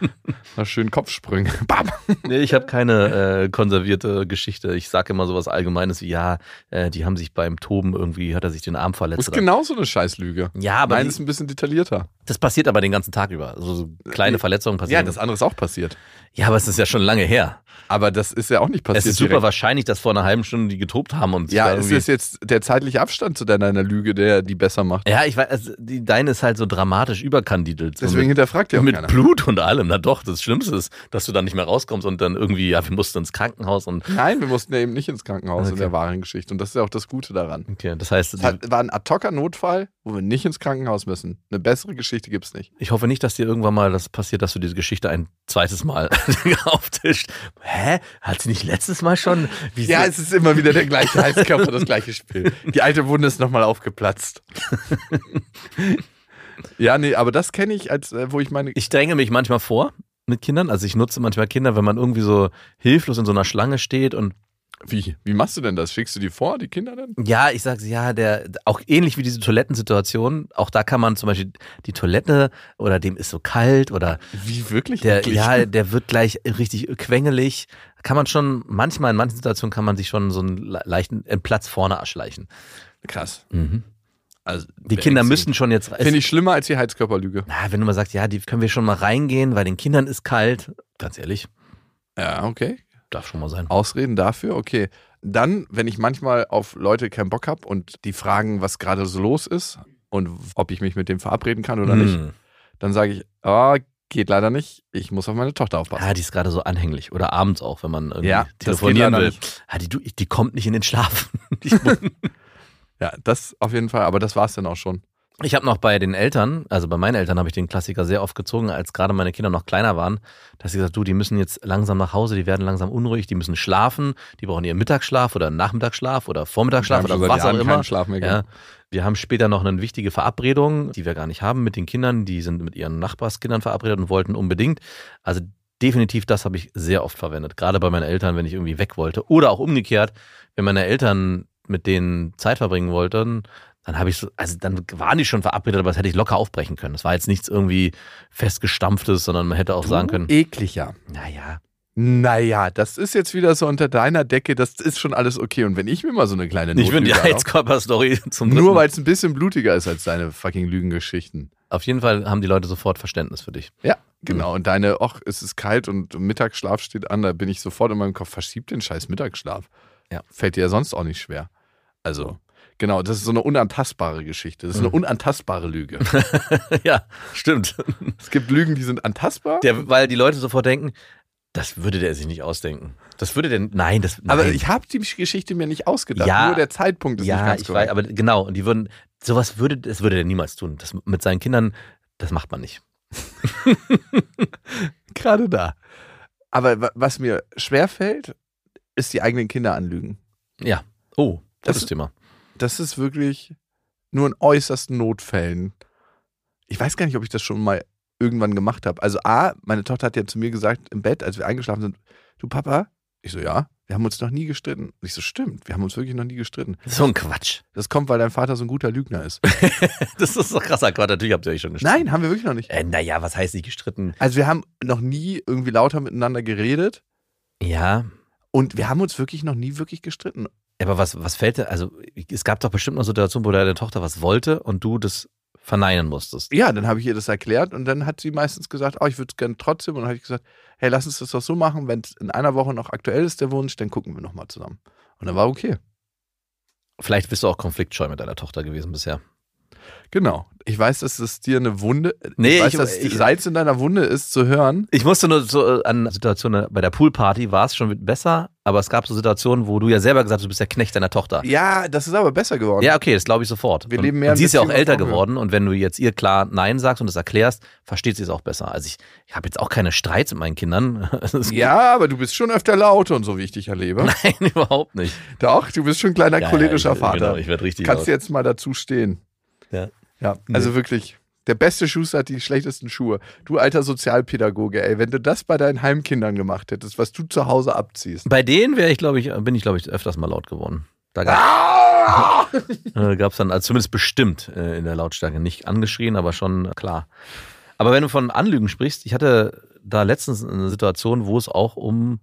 Na, schön Kopfsprünge. Bam. Nee, ich habe keine äh, konservierte Geschichte. Ich sage immer sowas Allgemeines wie, ja, äh, die haben sich beim Toben irgendwie, hat er sich den Arm Das verletzt. ist oder- genau so eine Scheißlüge. Ja, aber Nein, die, ist ein bisschen detaillierter. Das passiert aber den ganzen Tag über. Also so kleine. Verletzungen Ja, passieren. das andere ist auch passiert. ja, aber es ist ja schon lange her. Aber das ist ja auch nicht passiert. es ist super direkt. wahrscheinlich, dass vor einer halben Stunde die getobt haben und Ja, es ist jetzt der zeitliche Abstand zu deiner Lüge, der die besser macht. Ja, ich weiß, also die, deine ist halt so dramatisch überkandidelt. So Deswegen mit, hinterfragt ja auch mit keiner. Blut und allem. Na doch, das Schlimmste ist, dass du dann nicht mehr rauskommst und dann irgendwie, ja, wir mussten ins Krankenhaus und Nein, wir mussten ja eben nicht ins Krankenhaus in Okay. der wahren Geschichte. Und das ist ja auch das Gute daran. okay, das heißt, Es war ein ad hocer Notfall, wo wir nicht ins Krankenhaus müssen. Eine bessere Geschichte gibt's nicht. ich hoffe nicht, dass dir irgendwann mal das passiert, dass du diese Geschichte ein zweites Mal auftischt. Hä? Hat sie nicht letztes Mal schon? Wie Ja, es ist immer wieder der gleiche Heizkörper, das gleiche Spiel. Die alte Wunde ist nochmal aufgeplatzt. ja, nee, aber das kenne ich, als äh, wo ich meine. ich dränge mich manchmal vor mit Kindern. Also ich nutze manchmal Kinder, wenn man irgendwie so hilflos in so einer Schlange steht und Wie? Wie machst du denn das? Schickst du die vor, die Kinder denn? Ja, ich sag's ja, der auch ähnlich wie diese Toilettensituation, auch da kann man zum Beispiel die Toilette oder dem ist so kalt oder Wie wirklich? der, eklig? ja, der wird gleich richtig quengelig. Kann man schon, manchmal in manchen Situationen kann man sich schon so einen le- leichten einen Platz vorne erschleichen. Krass. Mhm. Also, Die Kinder müssen schon jetzt. Finde ich schlimmer als die Heizkörperlüge. Na, wenn du mal sagst, ja, die können wir schon mal reingehen, weil den Kindern ist kalt. Ganz ehrlich, Ja, okay. Darf schon mal sein. Ausreden dafür, okay. Dann, wenn ich manchmal auf Leute keinen Bock habe und die fragen, was gerade so los ist und ob ich mich mit dem verabreden kann oder nicht, Hm. dann sage ich, ah, geht leider nicht, ich muss auf meine Tochter aufpassen. Ah, die ist gerade so anhänglich. Oder abends auch, wenn man irgendwie Ja, telefonieren will. Ah, die, die kommt nicht in den Schlaf. Ja, das auf jeden Fall, aber das war es dann auch schon. Ich habe noch bei den Eltern, also bei meinen Eltern habe ich den Klassiker sehr oft gezogen, als gerade meine Kinder noch kleiner waren, dass sie gesagt, du, die müssen jetzt langsam nach Hause, die werden langsam unruhig, die müssen schlafen, die brauchen ihren Mittagsschlaf oder Nachmittagsschlaf oder Vormittagsschlaf oder was auch immer. Schlaf mehr Ja. Wir haben später noch eine wichtige Verabredung, die wir gar nicht haben mit den Kindern. Die sind mit ihren Nachbarskindern verabredet und wollten unbedingt. Also definitiv, das habe ich sehr oft verwendet. Gerade bei meinen Eltern, wenn ich irgendwie weg wollte. Oder auch umgekehrt, wenn meine Eltern mit denen Zeit verbringen wollten, dann habe ich so, also dann waren die schon verabredet, aber das hätte ich locker aufbrechen können. Das war jetzt nichts irgendwie festgestampftes, sondern man hätte auch sagen können, Ekliger. naja, Naja, das ist jetzt wieder so unter deiner Decke, das ist schon alles okay. Und wenn ich mir mal so eine kleine ich bin die Heizkörper-Story zum Nur weil es ein bisschen blutiger ist als deine fucking Lügengeschichten. Auf jeden Fall haben die Leute sofort Verständnis für dich. Ja, genau. Und deine, ach, es ist kalt und Mittagsschlaf steht an, da bin ich sofort in meinem Kopf, verschieb den scheiß Mittagsschlaf. Ja. Fällt dir ja sonst auch nicht schwer. Also, genau, das ist so eine unantastbare Geschichte. Das ist eine Mhm. unantastbare Lüge. ja, stimmt. es gibt Lügen, die sind antastbar. Der, weil die Leute sofort denken, das würde der sich nicht ausdenken. Das würde der, nein, das, aber nein. ich habe die Geschichte mir nicht ausgedacht. Ja. Nur der Zeitpunkt ist nicht ja, ganz ich korrekt. weiß, aber genau, und die würden, sowas würde, das würde der niemals tun. Das mit seinen Kindern, das macht man nicht. Gerade da. Aber wa- was mir schwerfällt, ist die eigenen Kinder anlügen. Ja. Oh, das, Das- ist Thema. Das ist wirklich nur in äußersten Notfällen. Ich weiß gar nicht, ob ich das schon mal irgendwann gemacht habe. Also A, meine Tochter hat ja zu mir gesagt im Bett, als wir eingeschlafen sind, du Papa, ich so, ja, wir haben uns noch nie gestritten. Und ich so, stimmt, wir haben uns wirklich noch nie gestritten. So ein Quatsch. Das kommt, weil dein Vater so ein guter Lügner ist. Das ist doch krasser Quatsch. Natürlich habt ihr euch schon gestritten. Nein, haben wir wirklich noch nicht. Äh, naja, was heißt nicht gestritten? Also wir haben noch nie irgendwie lauter miteinander geredet Ja. und wir haben uns wirklich noch nie wirklich gestritten. Aber was, was fällt dir, also es gab doch bestimmt noch Situationen, wo deine Tochter was wollte und du das verneinen musstest. Ja, dann habe ich ihr das erklärt und dann hat sie meistens gesagt, oh, ich würde es gerne trotzdem. Und dann habe ich gesagt, hey, lass uns das doch so machen, wenn es in einer Woche noch aktuell ist, der Wunsch, dann gucken wir nochmal zusammen. Und dann war okay. Vielleicht bist du auch konfliktscheu mit deiner Tochter gewesen bisher. Genau. Ich weiß, dass es dir eine Wunde, Nee, ich weiß, ich- dass ich- Salz in deiner Wunde ist zu hören. Ich musste nur so äh, an Situationen bei der Poolparty war es schon besser, aber es gab so Situationen, wo du ja selber gesagt hast, du bist der Knecht deiner Tochter. Ja, das ist aber besser geworden. Ja, okay, das glaube ich sofort. Wir und, leben mehr und sie ist ja auch älter geworden und wenn du jetzt ihr klar Nein sagst und das erklärst, versteht sie es auch besser. Also ich, ich habe jetzt auch keine Streits mit meinen Kindern. Ja, aber du bist schon öfter laut und so, wie ich dich erlebe. Nein, überhaupt nicht. Doch, du bist schon ein kleiner Ja, cholerischer ja, ich, Vater. Genau, ich werde richtig Kannst laut. du jetzt mal dazu stehen. Ja. Ja, also wirklich. Der beste Schuster hat die schlechtesten Schuhe. Du alter Sozialpädagoge, ey, wenn du das bei deinen Heimkindern gemacht hättest, was du zu Hause abziehst. Bei denen wäre ich, glaube ich, bin ich, glaube ich, öfters mal laut geworden. Da gab Ah! es dann, also zumindest bestimmt äh, in der Lautstärke nicht angeschrien, aber schon klar. Aber wenn du von Anlügen sprichst, ich hatte da letztens eine Situation, wo es auch um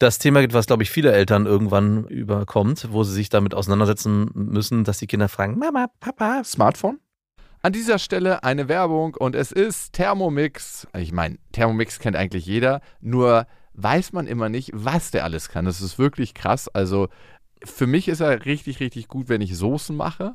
das Thema geht, was, glaube ich, viele Eltern irgendwann überkommt, wo sie sich damit auseinandersetzen müssen, dass die Kinder fragen, Mama, Papa. Smartphone? An dieser Stelle eine Werbung und es ist Thermomix. Ich meine, Thermomix kennt eigentlich jeder, nur weiß man immer nicht, was der alles kann. Das ist wirklich krass. Also für mich ist er richtig, richtig gut, wenn ich Soßen mache.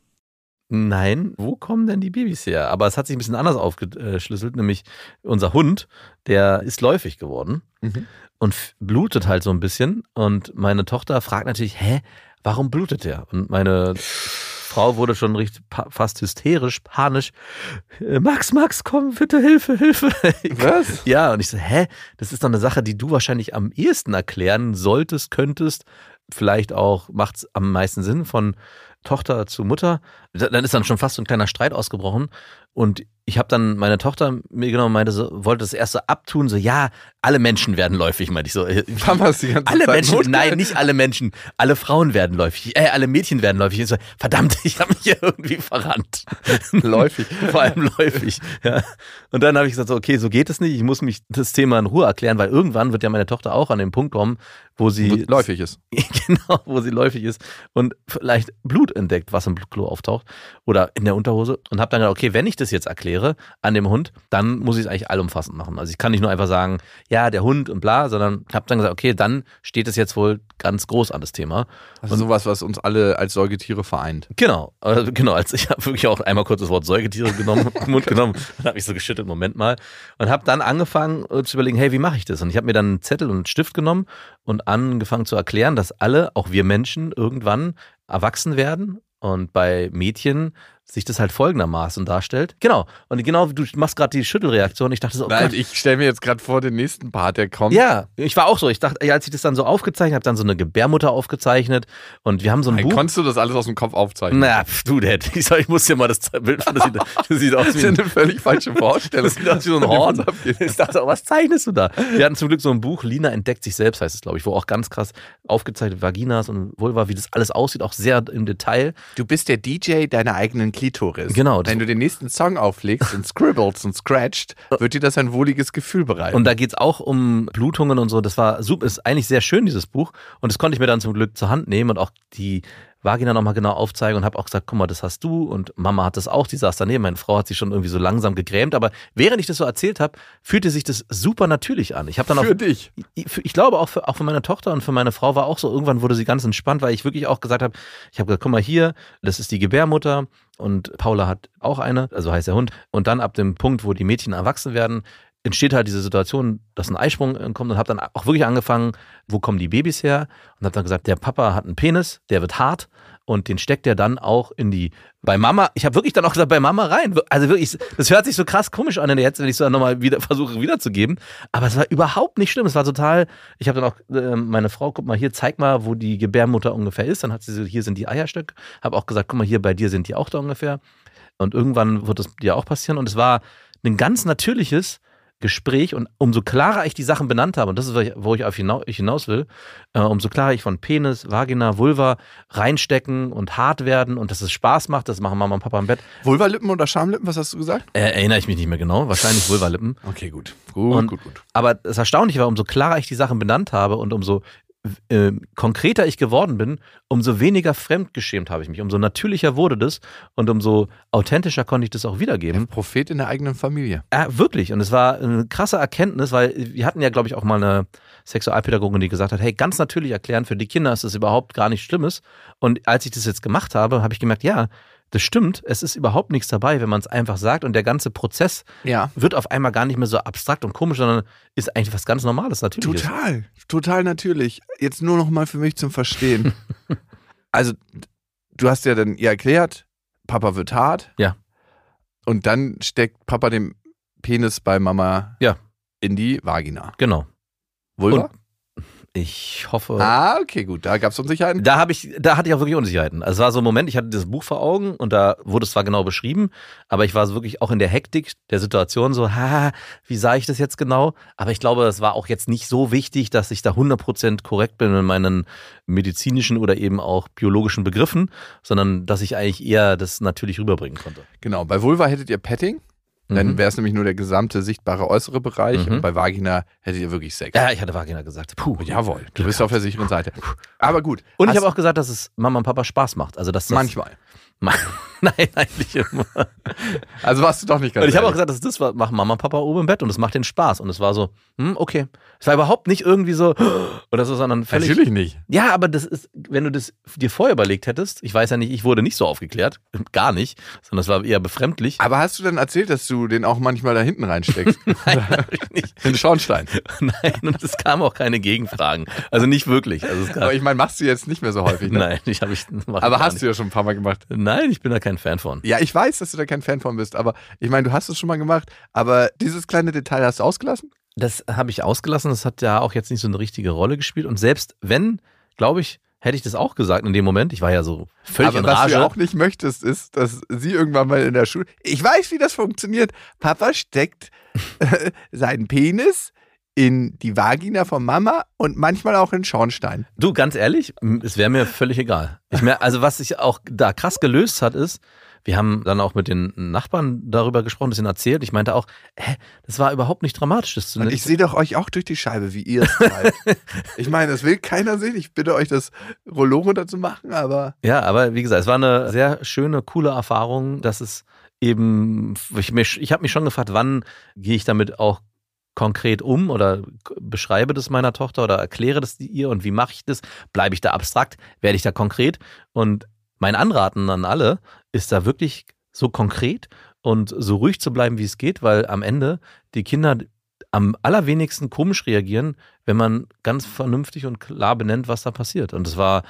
Nein, wo kommen denn die Babys her? Aber es hat sich ein bisschen anders aufgeschlüsselt, nämlich unser Hund, der ist läufig geworden Mhm. und blutet halt so ein bisschen. Und meine Tochter fragt natürlich, hä, warum blutet der? Und meine Frau wurde schon richtig fast hysterisch, panisch. "Äh, Max, Max, komm, bitte, Hilfe, Hilfe. Was? Ja, und ich so, hä, das ist doch eine Sache, die du wahrscheinlich am ehesten erklären solltest, könntest. Vielleicht auch macht es am meisten Sinn von Tochter zu Mutter. Da- Dann ist dann schon fast ein kleiner Streit ausgebrochen. Und ich habe dann meine Tochter mir genommen und meinte so, wollte das erst so abtun, so, ja, alle Menschen werden läufig, meinte ich so. äh, wir es die ganze Alle Zeit Menschen, notgehalten? nein, nicht alle Menschen. Alle Frauen werden läufig. Äh, alle Mädchen werden läufig. Ich so, verdammt, ich habe mich hier irgendwie verrannt. Läufig. Vor allem läufig. Ja. Und dann habe ich gesagt, so, okay, so geht es nicht. Ich muss mich das Thema in Ruhe erklären, weil irgendwann wird ja meine Tochter auch an den Punkt kommen, wo sie Läufig ist. genau, wo sie läufig ist und vielleicht Blut entdeckt, was im Klo auftaucht oder in der Unterhose und habe dann gedacht, okay, wenn ich das jetzt erkläre an dem Hund, dann muss ich es eigentlich allumfassend machen. Also ich kann nicht nur einfach sagen, ja, der Hund und bla, sondern habe dann gesagt, okay, dann steht es jetzt wohl ganz groß an das Thema. Also sowas, was uns alle als Säugetiere vereint. Genau, also genau, als ich habe wirklich auch einmal kurz das Wort Säugetiere genommen, Mund genommen und habe mich so geschüttelt, Moment mal, und habe dann angefangen äh, zu überlegen, hey, wie mache ich das? Und ich habe mir dann einen Zettel und einen Stift genommen und angefangen zu erklären, dass alle, auch wir Menschen, irgendwann erwachsen werden und bei Mädchen sich das halt folgendermaßen darstellt. Genau, und genau, du machst gerade die Schüttelreaktion. Ich dachte so, oh Nein, Gott, ich stelle mir jetzt gerade vor, den nächsten Part, der kommt. ja, ich war auch so. Ich dachte, als ich das dann so aufgezeichnet habe, dann so eine Gebärmutter aufgezeichnet und wir haben so ein Hey, Buch. Konntest du das alles aus dem Kopf aufzeichnen? Na, pf, du, Dad. Ich, sag, ich muss dir mal das Bild von. Das sieht, das sieht aus Das wie ist ein, eine völlig falsche Vorstellung. das sieht aus wie so ein Horn. Ich dachte, auch, was zeichnest du da? Wir hatten zum Glück so ein Buch, Lina entdeckt sich selbst, heißt es, glaube ich, wo auch ganz krass aufgezeichnet Vaginas und Vulva, wie das alles aussieht, auch sehr im Detail. Du bist der DJ deiner eigenen Klitoris. Genau, Wenn du den nächsten Song auflegst und scribblest und scratcht, wird dir das ein wohliges Gefühl bereiten. Und da geht's auch um Blutungen und so. Das war super, ist eigentlich sehr schön, dieses Buch. Und das konnte ich mir dann zum Glück zur Hand nehmen und auch die Vagina nochmal genau aufzeigen und habe auch gesagt, guck mal, das hast du und Mama hat das auch, die saß daneben, meine Frau hat sich schon irgendwie so langsam gegrämt, aber während ich das so erzählt habe, fühlte sich das super natürlich an. Ich habe dann auch Für dich. ich, ich glaube auch für, auch für meine Tochter und für meine Frau war auch so, irgendwann wurde sie ganz entspannt, weil ich wirklich auch gesagt habe, ich habe gesagt, guck mal hier, das ist die Gebärmutter und Paula hat auch eine, also heißt der Hund. Und dann ab dem Punkt, wo die Mädchen erwachsen werden, entsteht halt diese Situation, dass ein Eisprung äh, kommt und habe dann auch wirklich angefangen, wo kommen die Babys her? Und habe dann gesagt, der Papa hat einen Penis, der wird hart und den steckt er dann auch in die, bei Mama, ich habe wirklich dann auch gesagt, bei Mama rein. Also wirklich, das hört sich so krass komisch an jetzt, wenn ich es dann nochmal wieder versuche wiederzugeben. Aber es war überhaupt nicht schlimm. Es war total, ich habe dann auch äh, meine Frau, guck mal hier, zeig mal, wo die Gebärmutter ungefähr ist. Dann hat sie so, hier sind die Eierstöcke. Habe auch gesagt, guck mal hier, bei dir sind die auch da ungefähr. Und irgendwann wird das dir auch passieren. Und es war ein ganz natürliches Gespräch und umso klarer ich die Sachen benannt habe, und das ist, wo ich auf hinaus, will, äh, umso klarer ich von Penis, Vagina, Vulva reinstecken und hart werden und dass es Spaß macht, das machen Mama und Papa im Bett, Vulvalippen oder Schamlippen, was hast du gesagt? äh, erinnere ich mich nicht mehr genau, wahrscheinlich Vulvalippen. Okay, gut. Gut, Und- gut, gut. Aber das Erstaunliche war, umso klarer ich die Sachen benannt habe und umso äh, konkreter ich geworden bin, umso weniger fremdgeschämt habe ich mich, umso natürlicher wurde das und umso authentischer konnte ich das auch wiedergeben. Ein Prophet in der eigenen Familie. Ja, wirklich. Und es war eine krasse Erkenntnis, weil wir hatten ja, glaube ich, auch mal eine Sexualpädagogin, die gesagt hat, hey, ganz natürlich erklären, für die Kinder ist das überhaupt gar nichts Schlimmes. Und als ich das jetzt gemacht habe, habe ich gemerkt, ja, das stimmt, es ist überhaupt nichts dabei, wenn man es einfach sagt und der ganze Prozess Ja. wird auf einmal gar nicht mehr so abstrakt und komisch, sondern ist eigentlich was ganz Normales, natürlich. Total, total natürlich. Jetzt nur noch mal für mich zum Verstehen. also, du hast ja dann ihr erklärt, Papa wird hart. Ja. Und dann steckt Papa den Penis bei Mama Ja. in die Vagina. Genau. Vulva? Und- Ich hoffe. ah, okay, gut. Da gab es Unsicherheiten. Da habe ich, da hatte ich auch wirklich Unsicherheiten. Also es war so ein Moment, ich hatte das Buch vor Augen und da wurde es zwar genau beschrieben, aber ich war so wirklich auch in der Hektik der Situation so, ha, wie sah ich das jetzt genau? Aber ich glaube, es war auch jetzt nicht so wichtig, dass ich da 100% korrekt bin in meinen medizinischen oder eben auch biologischen Begriffen, sondern dass ich eigentlich eher das natürlich rüberbringen konnte. Genau. Bei Vulva hättet ihr Petting. Dann Mhm. wäre es nämlich nur der gesamte sichtbare äußere Bereich. Mhm. Und bei Vagina hättet ihr wirklich Sex. Ja, ich hatte Vagina gesagt. Puh. Jawohl, du bist auf der sicheren Seite. Aber gut. Und ich habe auch gesagt, dass es Mama und Papa Spaß macht. Also dass das manchmal. Nein, eigentlich immer. Also warst du doch nicht ganz Und ich habe auch gesagt, das ist das, was machen Mama und Papa oben im Bett und es macht den Spaß. Und es war so, hm, okay. Es war überhaupt nicht irgendwie so oder so, sondern völlig. Natürlich nicht. Ja, aber das ist, wenn du das dir vorher überlegt hättest, ich weiß ja nicht, ich wurde nicht so aufgeklärt, gar nicht, sondern es war eher befremdlich. Aber hast du denn erzählt, dass du den auch manchmal da hinten reinsteckst? Nein, ich nicht. Den Schornstein. Nein, und es kamen auch keine Gegenfragen. Also nicht wirklich. Also Aber ich meine, machst du jetzt nicht mehr so häufig, ne? nein, ich habe ich. Aber hast nicht. du ja schon ein paar Mal gemacht. Nein, ich bin da kein Fan von. Ja, ich weiß, dass du da kein Fan von bist, aber ich meine, du hast es schon mal gemacht, aber dieses kleine Detail hast du ausgelassen? Das habe ich ausgelassen. Das hat ja auch jetzt nicht so eine richtige Rolle gespielt. Und selbst wenn, glaube ich, hätte ich das auch gesagt in dem Moment. Ich war ja so völlig aber in was Rage. du ja auch nicht möchtest, ist, dass sie irgendwann mal in der Schule. Ich weiß, wie das funktioniert. Papa steckt äh, seinen Penis in die Vagina von Mama und manchmal auch in Schornstein. Du, ganz ehrlich, es wäre mir völlig egal. Mer also was sich auch da krass gelöst hat, ist, wir haben dann auch mit den Nachbarn darüber gesprochen, ein bisschen erzählt. Ich meinte auch, hä, das war überhaupt nicht dramatisch. Das zu Und ich sehe doch euch auch durch die Scheibe, wie ihr es treibt. ich meine, das will keiner sehen. Ich bitte euch, das Rollo runter zu machen, aber ja, aber wie gesagt, es war eine sehr schöne, coole Erfahrung, dass es eben, ich, ich habe mich schon gefragt, wann gehe ich damit auch konkret um oder beschreibe das meiner Tochter oder erkläre das ihr und wie mache ich das? Bleibe ich da abstrakt? Werde ich da konkret? Und mein Anraten an alle ist da wirklich so konkret und so ruhig zu bleiben, wie es geht, weil am Ende die Kinder am allerwenigsten komisch reagieren, wenn man ganz vernünftig und klar benennt, was da passiert. Und es war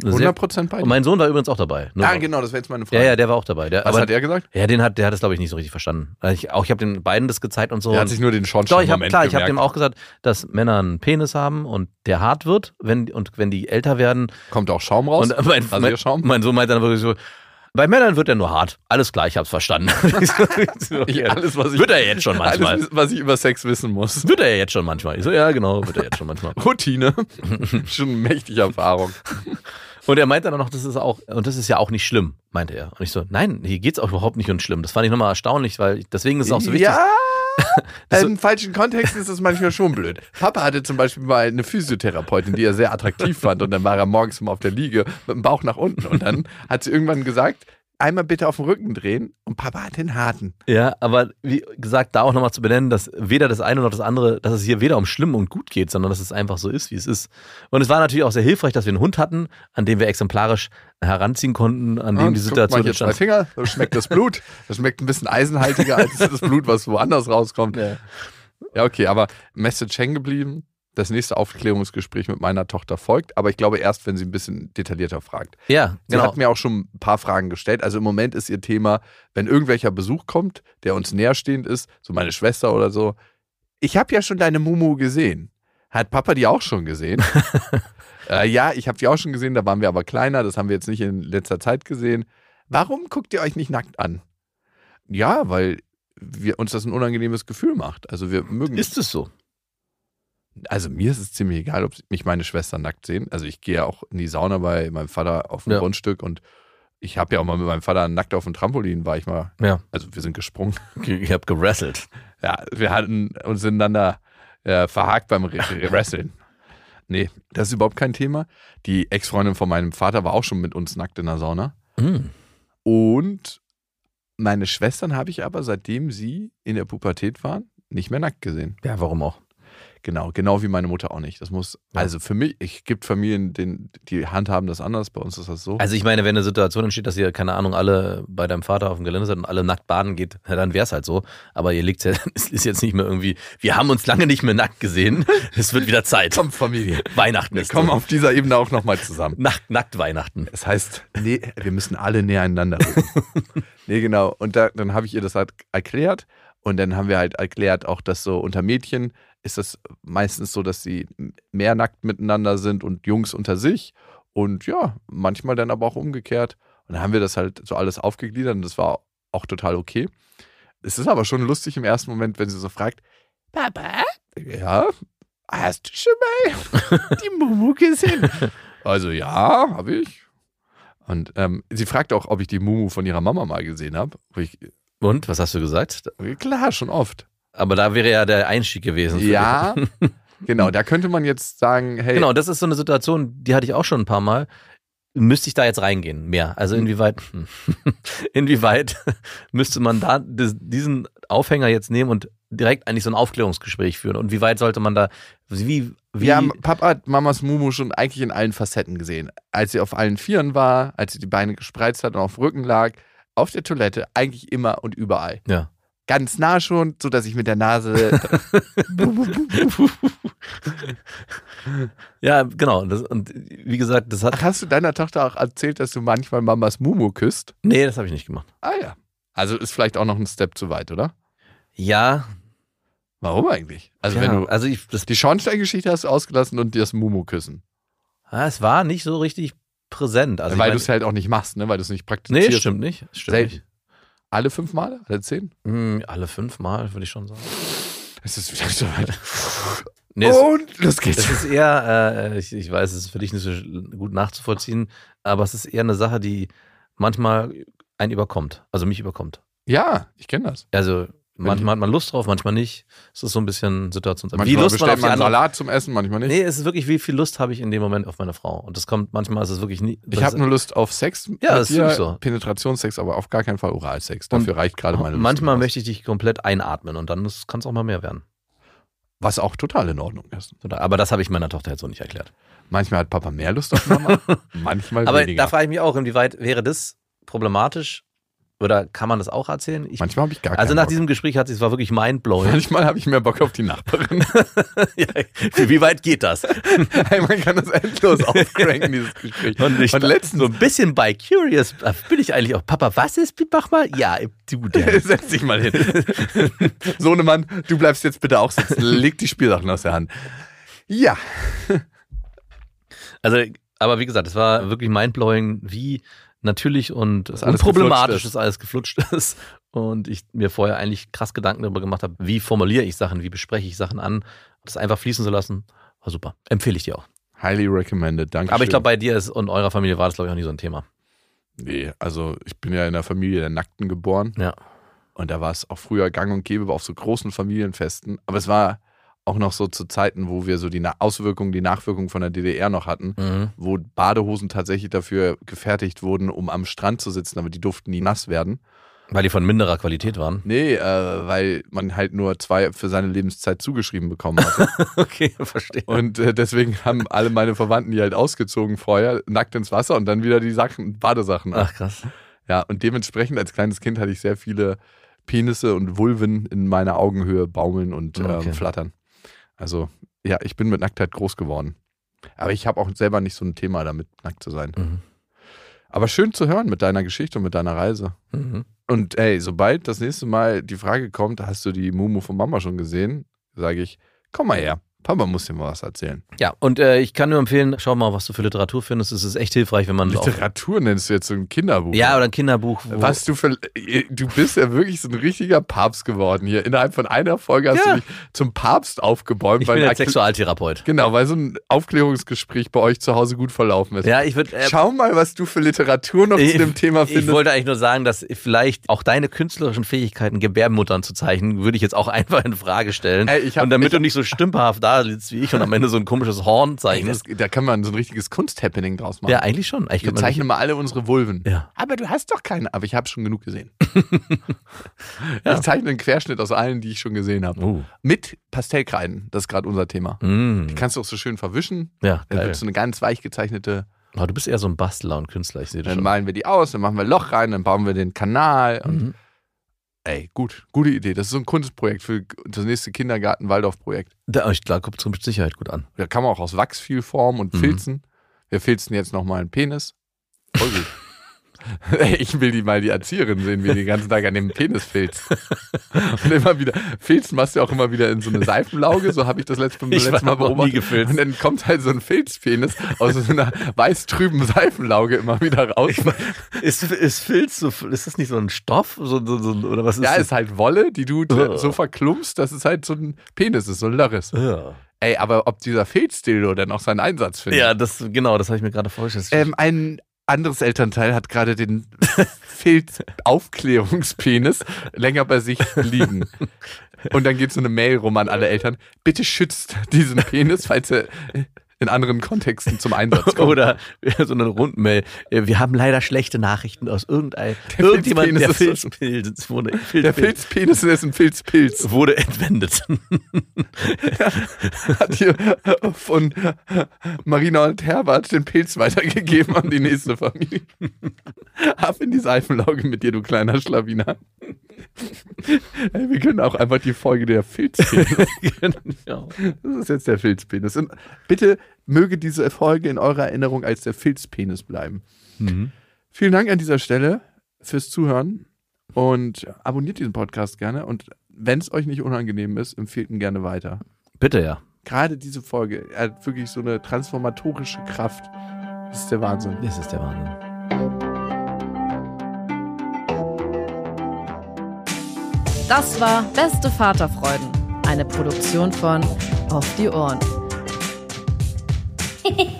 eine sehr 100% bei und dir. mein Sohn war übrigens auch dabei. Nur- Ah, genau, das wäre jetzt meine Frage. Ja, ja, der war auch dabei. Der, Was aber, hat er gesagt? ja, den hat, der hat es glaube ich nicht so richtig verstanden. Also ich, auch ich habe den beiden das gezeigt und so. Er hat Und- sich nur den doch, ich Schornstein-Moment klar, ich habe dem auch gesagt, dass Männer einen Penis haben und der hart wird, wenn und wenn die älter werden. Kommt auch Schaum raus? Und mein, mein, Rasierschaum? mein Sohn meint dann wirklich so. Bei Männern wird er nur hart. Alles klar, ich hab's verstanden. Ich- alles, was ich- wird er jetzt schon manchmal. Alles, was ich über Sex wissen muss. Wird er ja jetzt schon manchmal. Ich so, ja, genau, wird er jetzt schon manchmal. Routine. Schon mächtige Erfahrung. Und er meinte dann noch, das ist auch, und das ist ja auch nicht schlimm, meinte er. Und ich so, nein, hier geht's auch überhaupt nicht um schlimm. Das fand ich nochmal erstaunlich, weil deswegen ist es auch so wichtig. Ja, Das- in falschen Kontexten ist das manchmal schon blöd. Papa hatte zum Beispiel mal eine Physiotherapeutin, die er sehr attraktiv fand. Und dann war er morgens immer auf der Liege mit dem Bauch nach unten. Und dann hat sie irgendwann gesagt, einmal bitte auf den Rücken drehen. Und Papa hat den harten. Ja, aber wie gesagt, da auch nochmal zu benennen, dass weder das eine noch das andere, dass es hier weder um schlimm und gut geht, sondern dass es einfach so ist, wie es ist. Und es war natürlich auch sehr hilfreich, dass wir einen Hund hatten, an dem wir exemplarisch heranziehen konnten, an dem Und die Situation mal hier. Finger, so schmeckt das Blut. Das schmeckt ein bisschen eisenhaltiger als das Blut, was woanders rauskommt. Ja. Ja, okay, aber Message hängen geblieben. Das nächste Aufklärungsgespräch mit meiner Tochter folgt, aber ich glaube erst, wenn sie ein bisschen detaillierter fragt. Ja, Sie genau. hat mir auch schon ein paar Fragen gestellt. Also im Moment ist ihr Thema, wenn irgendwelcher Besuch kommt, der uns näherstehend ist, so meine Schwester oder so. Ich habe ja schon deine Mumu gesehen. Hat Papa die auch schon gesehen? äh, ja, ich habe die auch schon gesehen, da waren wir aber kleiner, das haben wir jetzt nicht in letzter Zeit gesehen. Warum guckt ihr euch nicht nackt an? Ja, weil wir, uns das ein unangenehmes Gefühl macht. Also wir mögen Ist es so? Also mir ist es ziemlich egal, ob mich meine Schwestern nackt sehen. Also ich gehe ja auch in die Sauna bei meinem Vater auf dem Ja. Grundstück und ich habe ja auch mal mit meinem Vater nackt auf dem Trampolin, war ich mal. Ja. Also wir sind gesprungen. Ich habe gewrestelt. Ja, wir hatten uns ineinander äh, verhakt beim Re- Re- Wrestling. Nee, das ist überhaupt kein Thema. Die Ex-Freundin von meinem Vater war auch schon mit uns nackt in der Sauna. Hm. Und meine Schwestern habe ich aber, seitdem sie in der Pubertät waren, nicht mehr nackt gesehen. Ja, warum auch? Genau, genau wie meine Mutter auch nicht. Das muss, Ja. also für mich, es gibt Familien, den, die handhaben das anders, bei uns ist das so. Also ich meine, wenn eine Situation entsteht, dass ihr, keine Ahnung, alle bei deinem Vater auf dem Gelände seid und alle nackt baden geht, ja, dann wäre es halt so. Aber ihr liegt ja, es ist jetzt nicht mehr irgendwie, wir haben uns lange nicht mehr nackt gesehen. Es wird wieder Zeit. Komm, Familie. Weihnachten Wir ist kommen so. auf dieser Ebene auch nochmal zusammen. Nackt, nackt Weihnachten. Das heißt, nee, wir müssen alle näher aneinander rücken. nee, genau. Und da, dann habe ich ihr das halt erklärt. Und dann haben wir halt erklärt, auch dass so unter Mädchen ist das meistens so, dass sie mehr nackt miteinander sind und Jungs unter sich. Und ja, manchmal dann aber auch umgekehrt. Und dann haben wir das halt so alles aufgegliedert und das war auch total okay. Es ist aber schon lustig im ersten Moment, wenn sie so fragt, Papa, ja, hast du schon mal die Mumu gesehen? Also ja, habe ich. Und ähm, sie fragt auch, ob ich die Mumu von ihrer Mama mal gesehen habe. Und, was hast du gesagt? klar, schon oft. Aber da wäre ja der Einstieg gewesen. Ja, genau. Da könnte man jetzt sagen, hey, Genau, das ist so eine Situation, die hatte ich auch schon ein paar Mal. Müsste ich da jetzt reingehen, mehr? Also Hm. inwieweit, inwieweit müsste man da diesen Aufhänger jetzt nehmen und direkt eigentlich so ein Aufklärungsgespräch führen? Und wie weit sollte man da, wie, wie, haben Papa hat Mamas Mumu schon eigentlich in allen Facetten gesehen. Als sie auf allen Vieren war, als sie die Beine gespreizt hat und auf dem Rücken lag, auf der Toilette, eigentlich immer und überall. ja. Ganz nah schon, so dass ich mit der Nase Ja, genau. Das, und wie gesagt, das hat, Ach, hast du deiner Tochter auch erzählt, dass du manchmal Mamas Mumu küsst? nee, das habe ich nicht gemacht. Ah ja. Also ist vielleicht auch noch ein Step zu weit, oder? Ja, Warum eigentlich? Also ja, wenn du also ich, die Schornsteingeschichte hast du ausgelassen und das Mumu küssen. ah, es war nicht so richtig präsent. Also weil du es halt auch nicht machst, ne? Weil du es nicht praktizierst. Nee, stimmt nicht. Stimmt Selten. nicht. Alle fünf Male? Alle zehn? Hm, alle fünf Mal, würde ich schon sagen. Es ist wieder so weit. Nee, es, und los geht's. es ist eher, äh, ich, ich weiß, es ist für dich nicht so gut nachzuvollziehen, aber es ist eher eine Sache, die manchmal einen überkommt. Also mich überkommt. Ja, ich kenne das. Also manchmal hat man Lust drauf, manchmal nicht. Es ist so ein bisschen Situationsabhängig. Manchmal Wie Lust man bestellt man andere. Salat zum Essen, manchmal nicht. Nee, es ist wirklich, wie viel Lust habe ich in dem Moment auf meine Frau. Und das kommt, manchmal ist es wirklich nie. ich habe nur Lust auf Sex. Ja, das ist so. Penetrationssex, aber auf gar keinen Fall Oralsex. Dafür reicht gerade meine Lust. Manchmal möchte ich dich komplett einatmen und dann kann es auch mal mehr werden. Was auch total in Ordnung ist. Aber das habe ich meiner Tochter jetzt so nicht erklärt. Manchmal hat Papa mehr Lust auf Mama, manchmal Aber weniger. da frage ich mich auch, inwieweit wäre das problematisch oder kann man das auch erzählen? Ich, manchmal habe ich gar also nach Bock. diesem Gespräch hat es war wirklich mindblowing. Manchmal habe ich mehr Bock auf die Nachbarin. ja, wie weit geht das? hey, man kann das endlos aufcranken, dieses Gespräch. Und, ich Und letztens so ein bisschen bei Curious äh, bin ich eigentlich auch, Papa, was ist, mach mal? Ja, du, der. Setz dich mal hin. Sohnemann, du bleibst jetzt bitte auch sitzen. Leg die Spielsachen aus der Hand. Ja. Also, aber wie gesagt, es war wirklich mindblowing, wie natürlich und geflutscht ist. das alles geflutscht ist. Und ich mir vorher eigentlich krass Gedanken darüber gemacht habe, wie formuliere ich Sachen, wie bespreche ich Sachen an. Das einfach fließen zu lassen, war super. Empfehle ich dir auch. Highly recommended. Danke. Aber ich glaube, bei dir ist, und eurer Familie war das, glaube ich, auch nie so ein Thema. Nee, also ich bin ja in der Familie der Nackten geboren. Ja. Und da war es auch früher gang und gäbe auf so großen Familienfesten. Aber es war auch noch so zu Zeiten, wo wir so die Auswirkungen, die Nachwirkungen von der DDR noch hatten, Mhm. wo Badehosen tatsächlich dafür gefertigt wurden, um am Strand zu sitzen, aber die durften nie nass werden. Weil die von minderer Qualität waren. Nee, äh, weil man halt nur zwei für seine Lebenszeit zugeschrieben bekommen hatte. okay, verstehe. Und äh, deswegen haben alle meine Verwandten die halt ausgezogen vorher, nackt ins Wasser und dann wieder die Sachen, Badesachen. Ach krass. Ja, und dementsprechend als kleines Kind hatte ich sehr viele Penisse und Vulven in meiner Augenhöhe baumeln und Okay. ähm, flattern. Also, ja, ich bin mit Nacktheit groß geworden. Aber ich habe auch selber nicht so ein Thema damit, nackt zu sein. Mhm. Aber schön zu hören mit deiner Geschichte und mit deiner Reise. Mhm. Und ey, sobald das nächste Mal die Frage kommt, hast du die Mumu von Mama schon gesehen, sage ich, komm mal her. Papa muss dir mal was erzählen. Ja, und äh, ich kann nur empfehlen, schau mal, was du für Literatur findest. Es ist echt hilfreich, wenn man Literatur nennst du jetzt so ein Kinderbuch. Ja, oder ein Kinderbuch. Was du für. Du bist ja wirklich so ein richtiger Papst geworden hier. Innerhalb von einer Folge hast Ja. du dich zum Papst aufgebäumt, ich weil, bin Erkl- Sexualtherapeut. genau, weil so ein Aufklärungsgespräch bei euch zu Hause gut verlaufen ist. Ja, ich würde. Äh, Schau mal, was du für Literatur noch ich, zu dem Thema ich findest. wollte eigentlich nur sagen, dass vielleicht auch deine künstlerischen Fähigkeiten, Gebärmuttern zu zeichnen, würde ich jetzt auch einfach in Frage stellen. Ey, ich hab- und damit ich- du nicht so stümperhaft da sitzt wie ich und am Ende so ein komisches Horn Ey, zeichnest. das, da kann man so ein richtiges Kunsthappening draus machen. ja, eigentlich schon. Ich Wir zeichnen mal alle unsere Vulven. Ja. Aber du hast doch keine. Aber ich habe schon genug gesehen. Ja. Ich zeichne einen Querschnitt aus allen, die ich schon gesehen habe. Oh. Mit Pastellkreiden. Das ist gerade unser Thema. Mm. Die kannst du auch so schön verwischen. Ja, Dann wird so eine ganz weich gezeichnete. Aber du bist eher so ein Bastler und Künstler, ich sehe das Dann schon. malen wir die aus, dann machen wir ein Loch rein, dann bauen wir den Kanal. Und Mhm. Ey, gut, gute Idee. Das ist so ein Kunstprojekt für das nächste Kindergarten-Waldorf-Projekt. Da, ich glaube, kommt mit Sicherheit gut an. Da kann man auch aus Wachs viel formen und Mhm. filzen. Wir filzen jetzt nochmal einen Penis. Voll gut. Ich will die mal die Erzieherin sehen, wie die den ganzen Tag an dem Penis filzt. Und immer wieder, filzen machst du auch immer wieder in so eine Seifenlauge, so habe ich das letzte, Ich letzte Mal beobachtet. Und dann kommt halt so ein Filzpenis aus so einer weiß-trüben Seifenlauge immer wieder raus. Ist, ist Filz so, ist das nicht so ein Stoff? So, so, so, oder was ist Ja, das? ist halt Wolle, die du Ugh. so verklumpst, dass es halt so ein Penis ist, so ein Lörres. Ja. Ey, aber ob dieser Filzdildo denn auch seinen Einsatz findet? Ja, das, genau, das habe ich mir gerade vorgestellt. Ähm, ein anderes Elternteil hat gerade den Filz-Aufklärungspenis länger bei sich liegen. Und dann geht so eine Mail rum an alle Eltern. Bitte schützt diesen Penis, falls er in anderen Kontexten zum Einsatz kommt. Oder so eine Rundmail. Wir haben leider schlechte Nachrichten aus irgendein, Der irgendjemand, der Filzpilz wurde, Der Filzpilz Filzpenis ist ein Filzpilz. wurde entwendet. Hat hier von Marina und Herbert den Pilz weitergegeben an die nächste Familie. Ab in die Seifenlauge mit dir, du kleiner Schlawiner. Ey, wir können auch einfach die Folge der Filzpenis. ja. Das ist jetzt der Filzpenis. Und bitte möge diese Folge in eurer Erinnerung als der Filzpenis bleiben. Mhm. Vielen Dank an dieser Stelle fürs Zuhören und abonniert diesen Podcast gerne. Und wenn es euch nicht unangenehm ist, empfehlt ihn gerne weiter. Bitte ja. Gerade diese Folge hat wirklich so eine transformatorische Kraft. Das ist der Wahnsinn. Das ist der Wahnsinn. Das war Beste Vaterfreuden, eine Produktion von Auf die Ohren.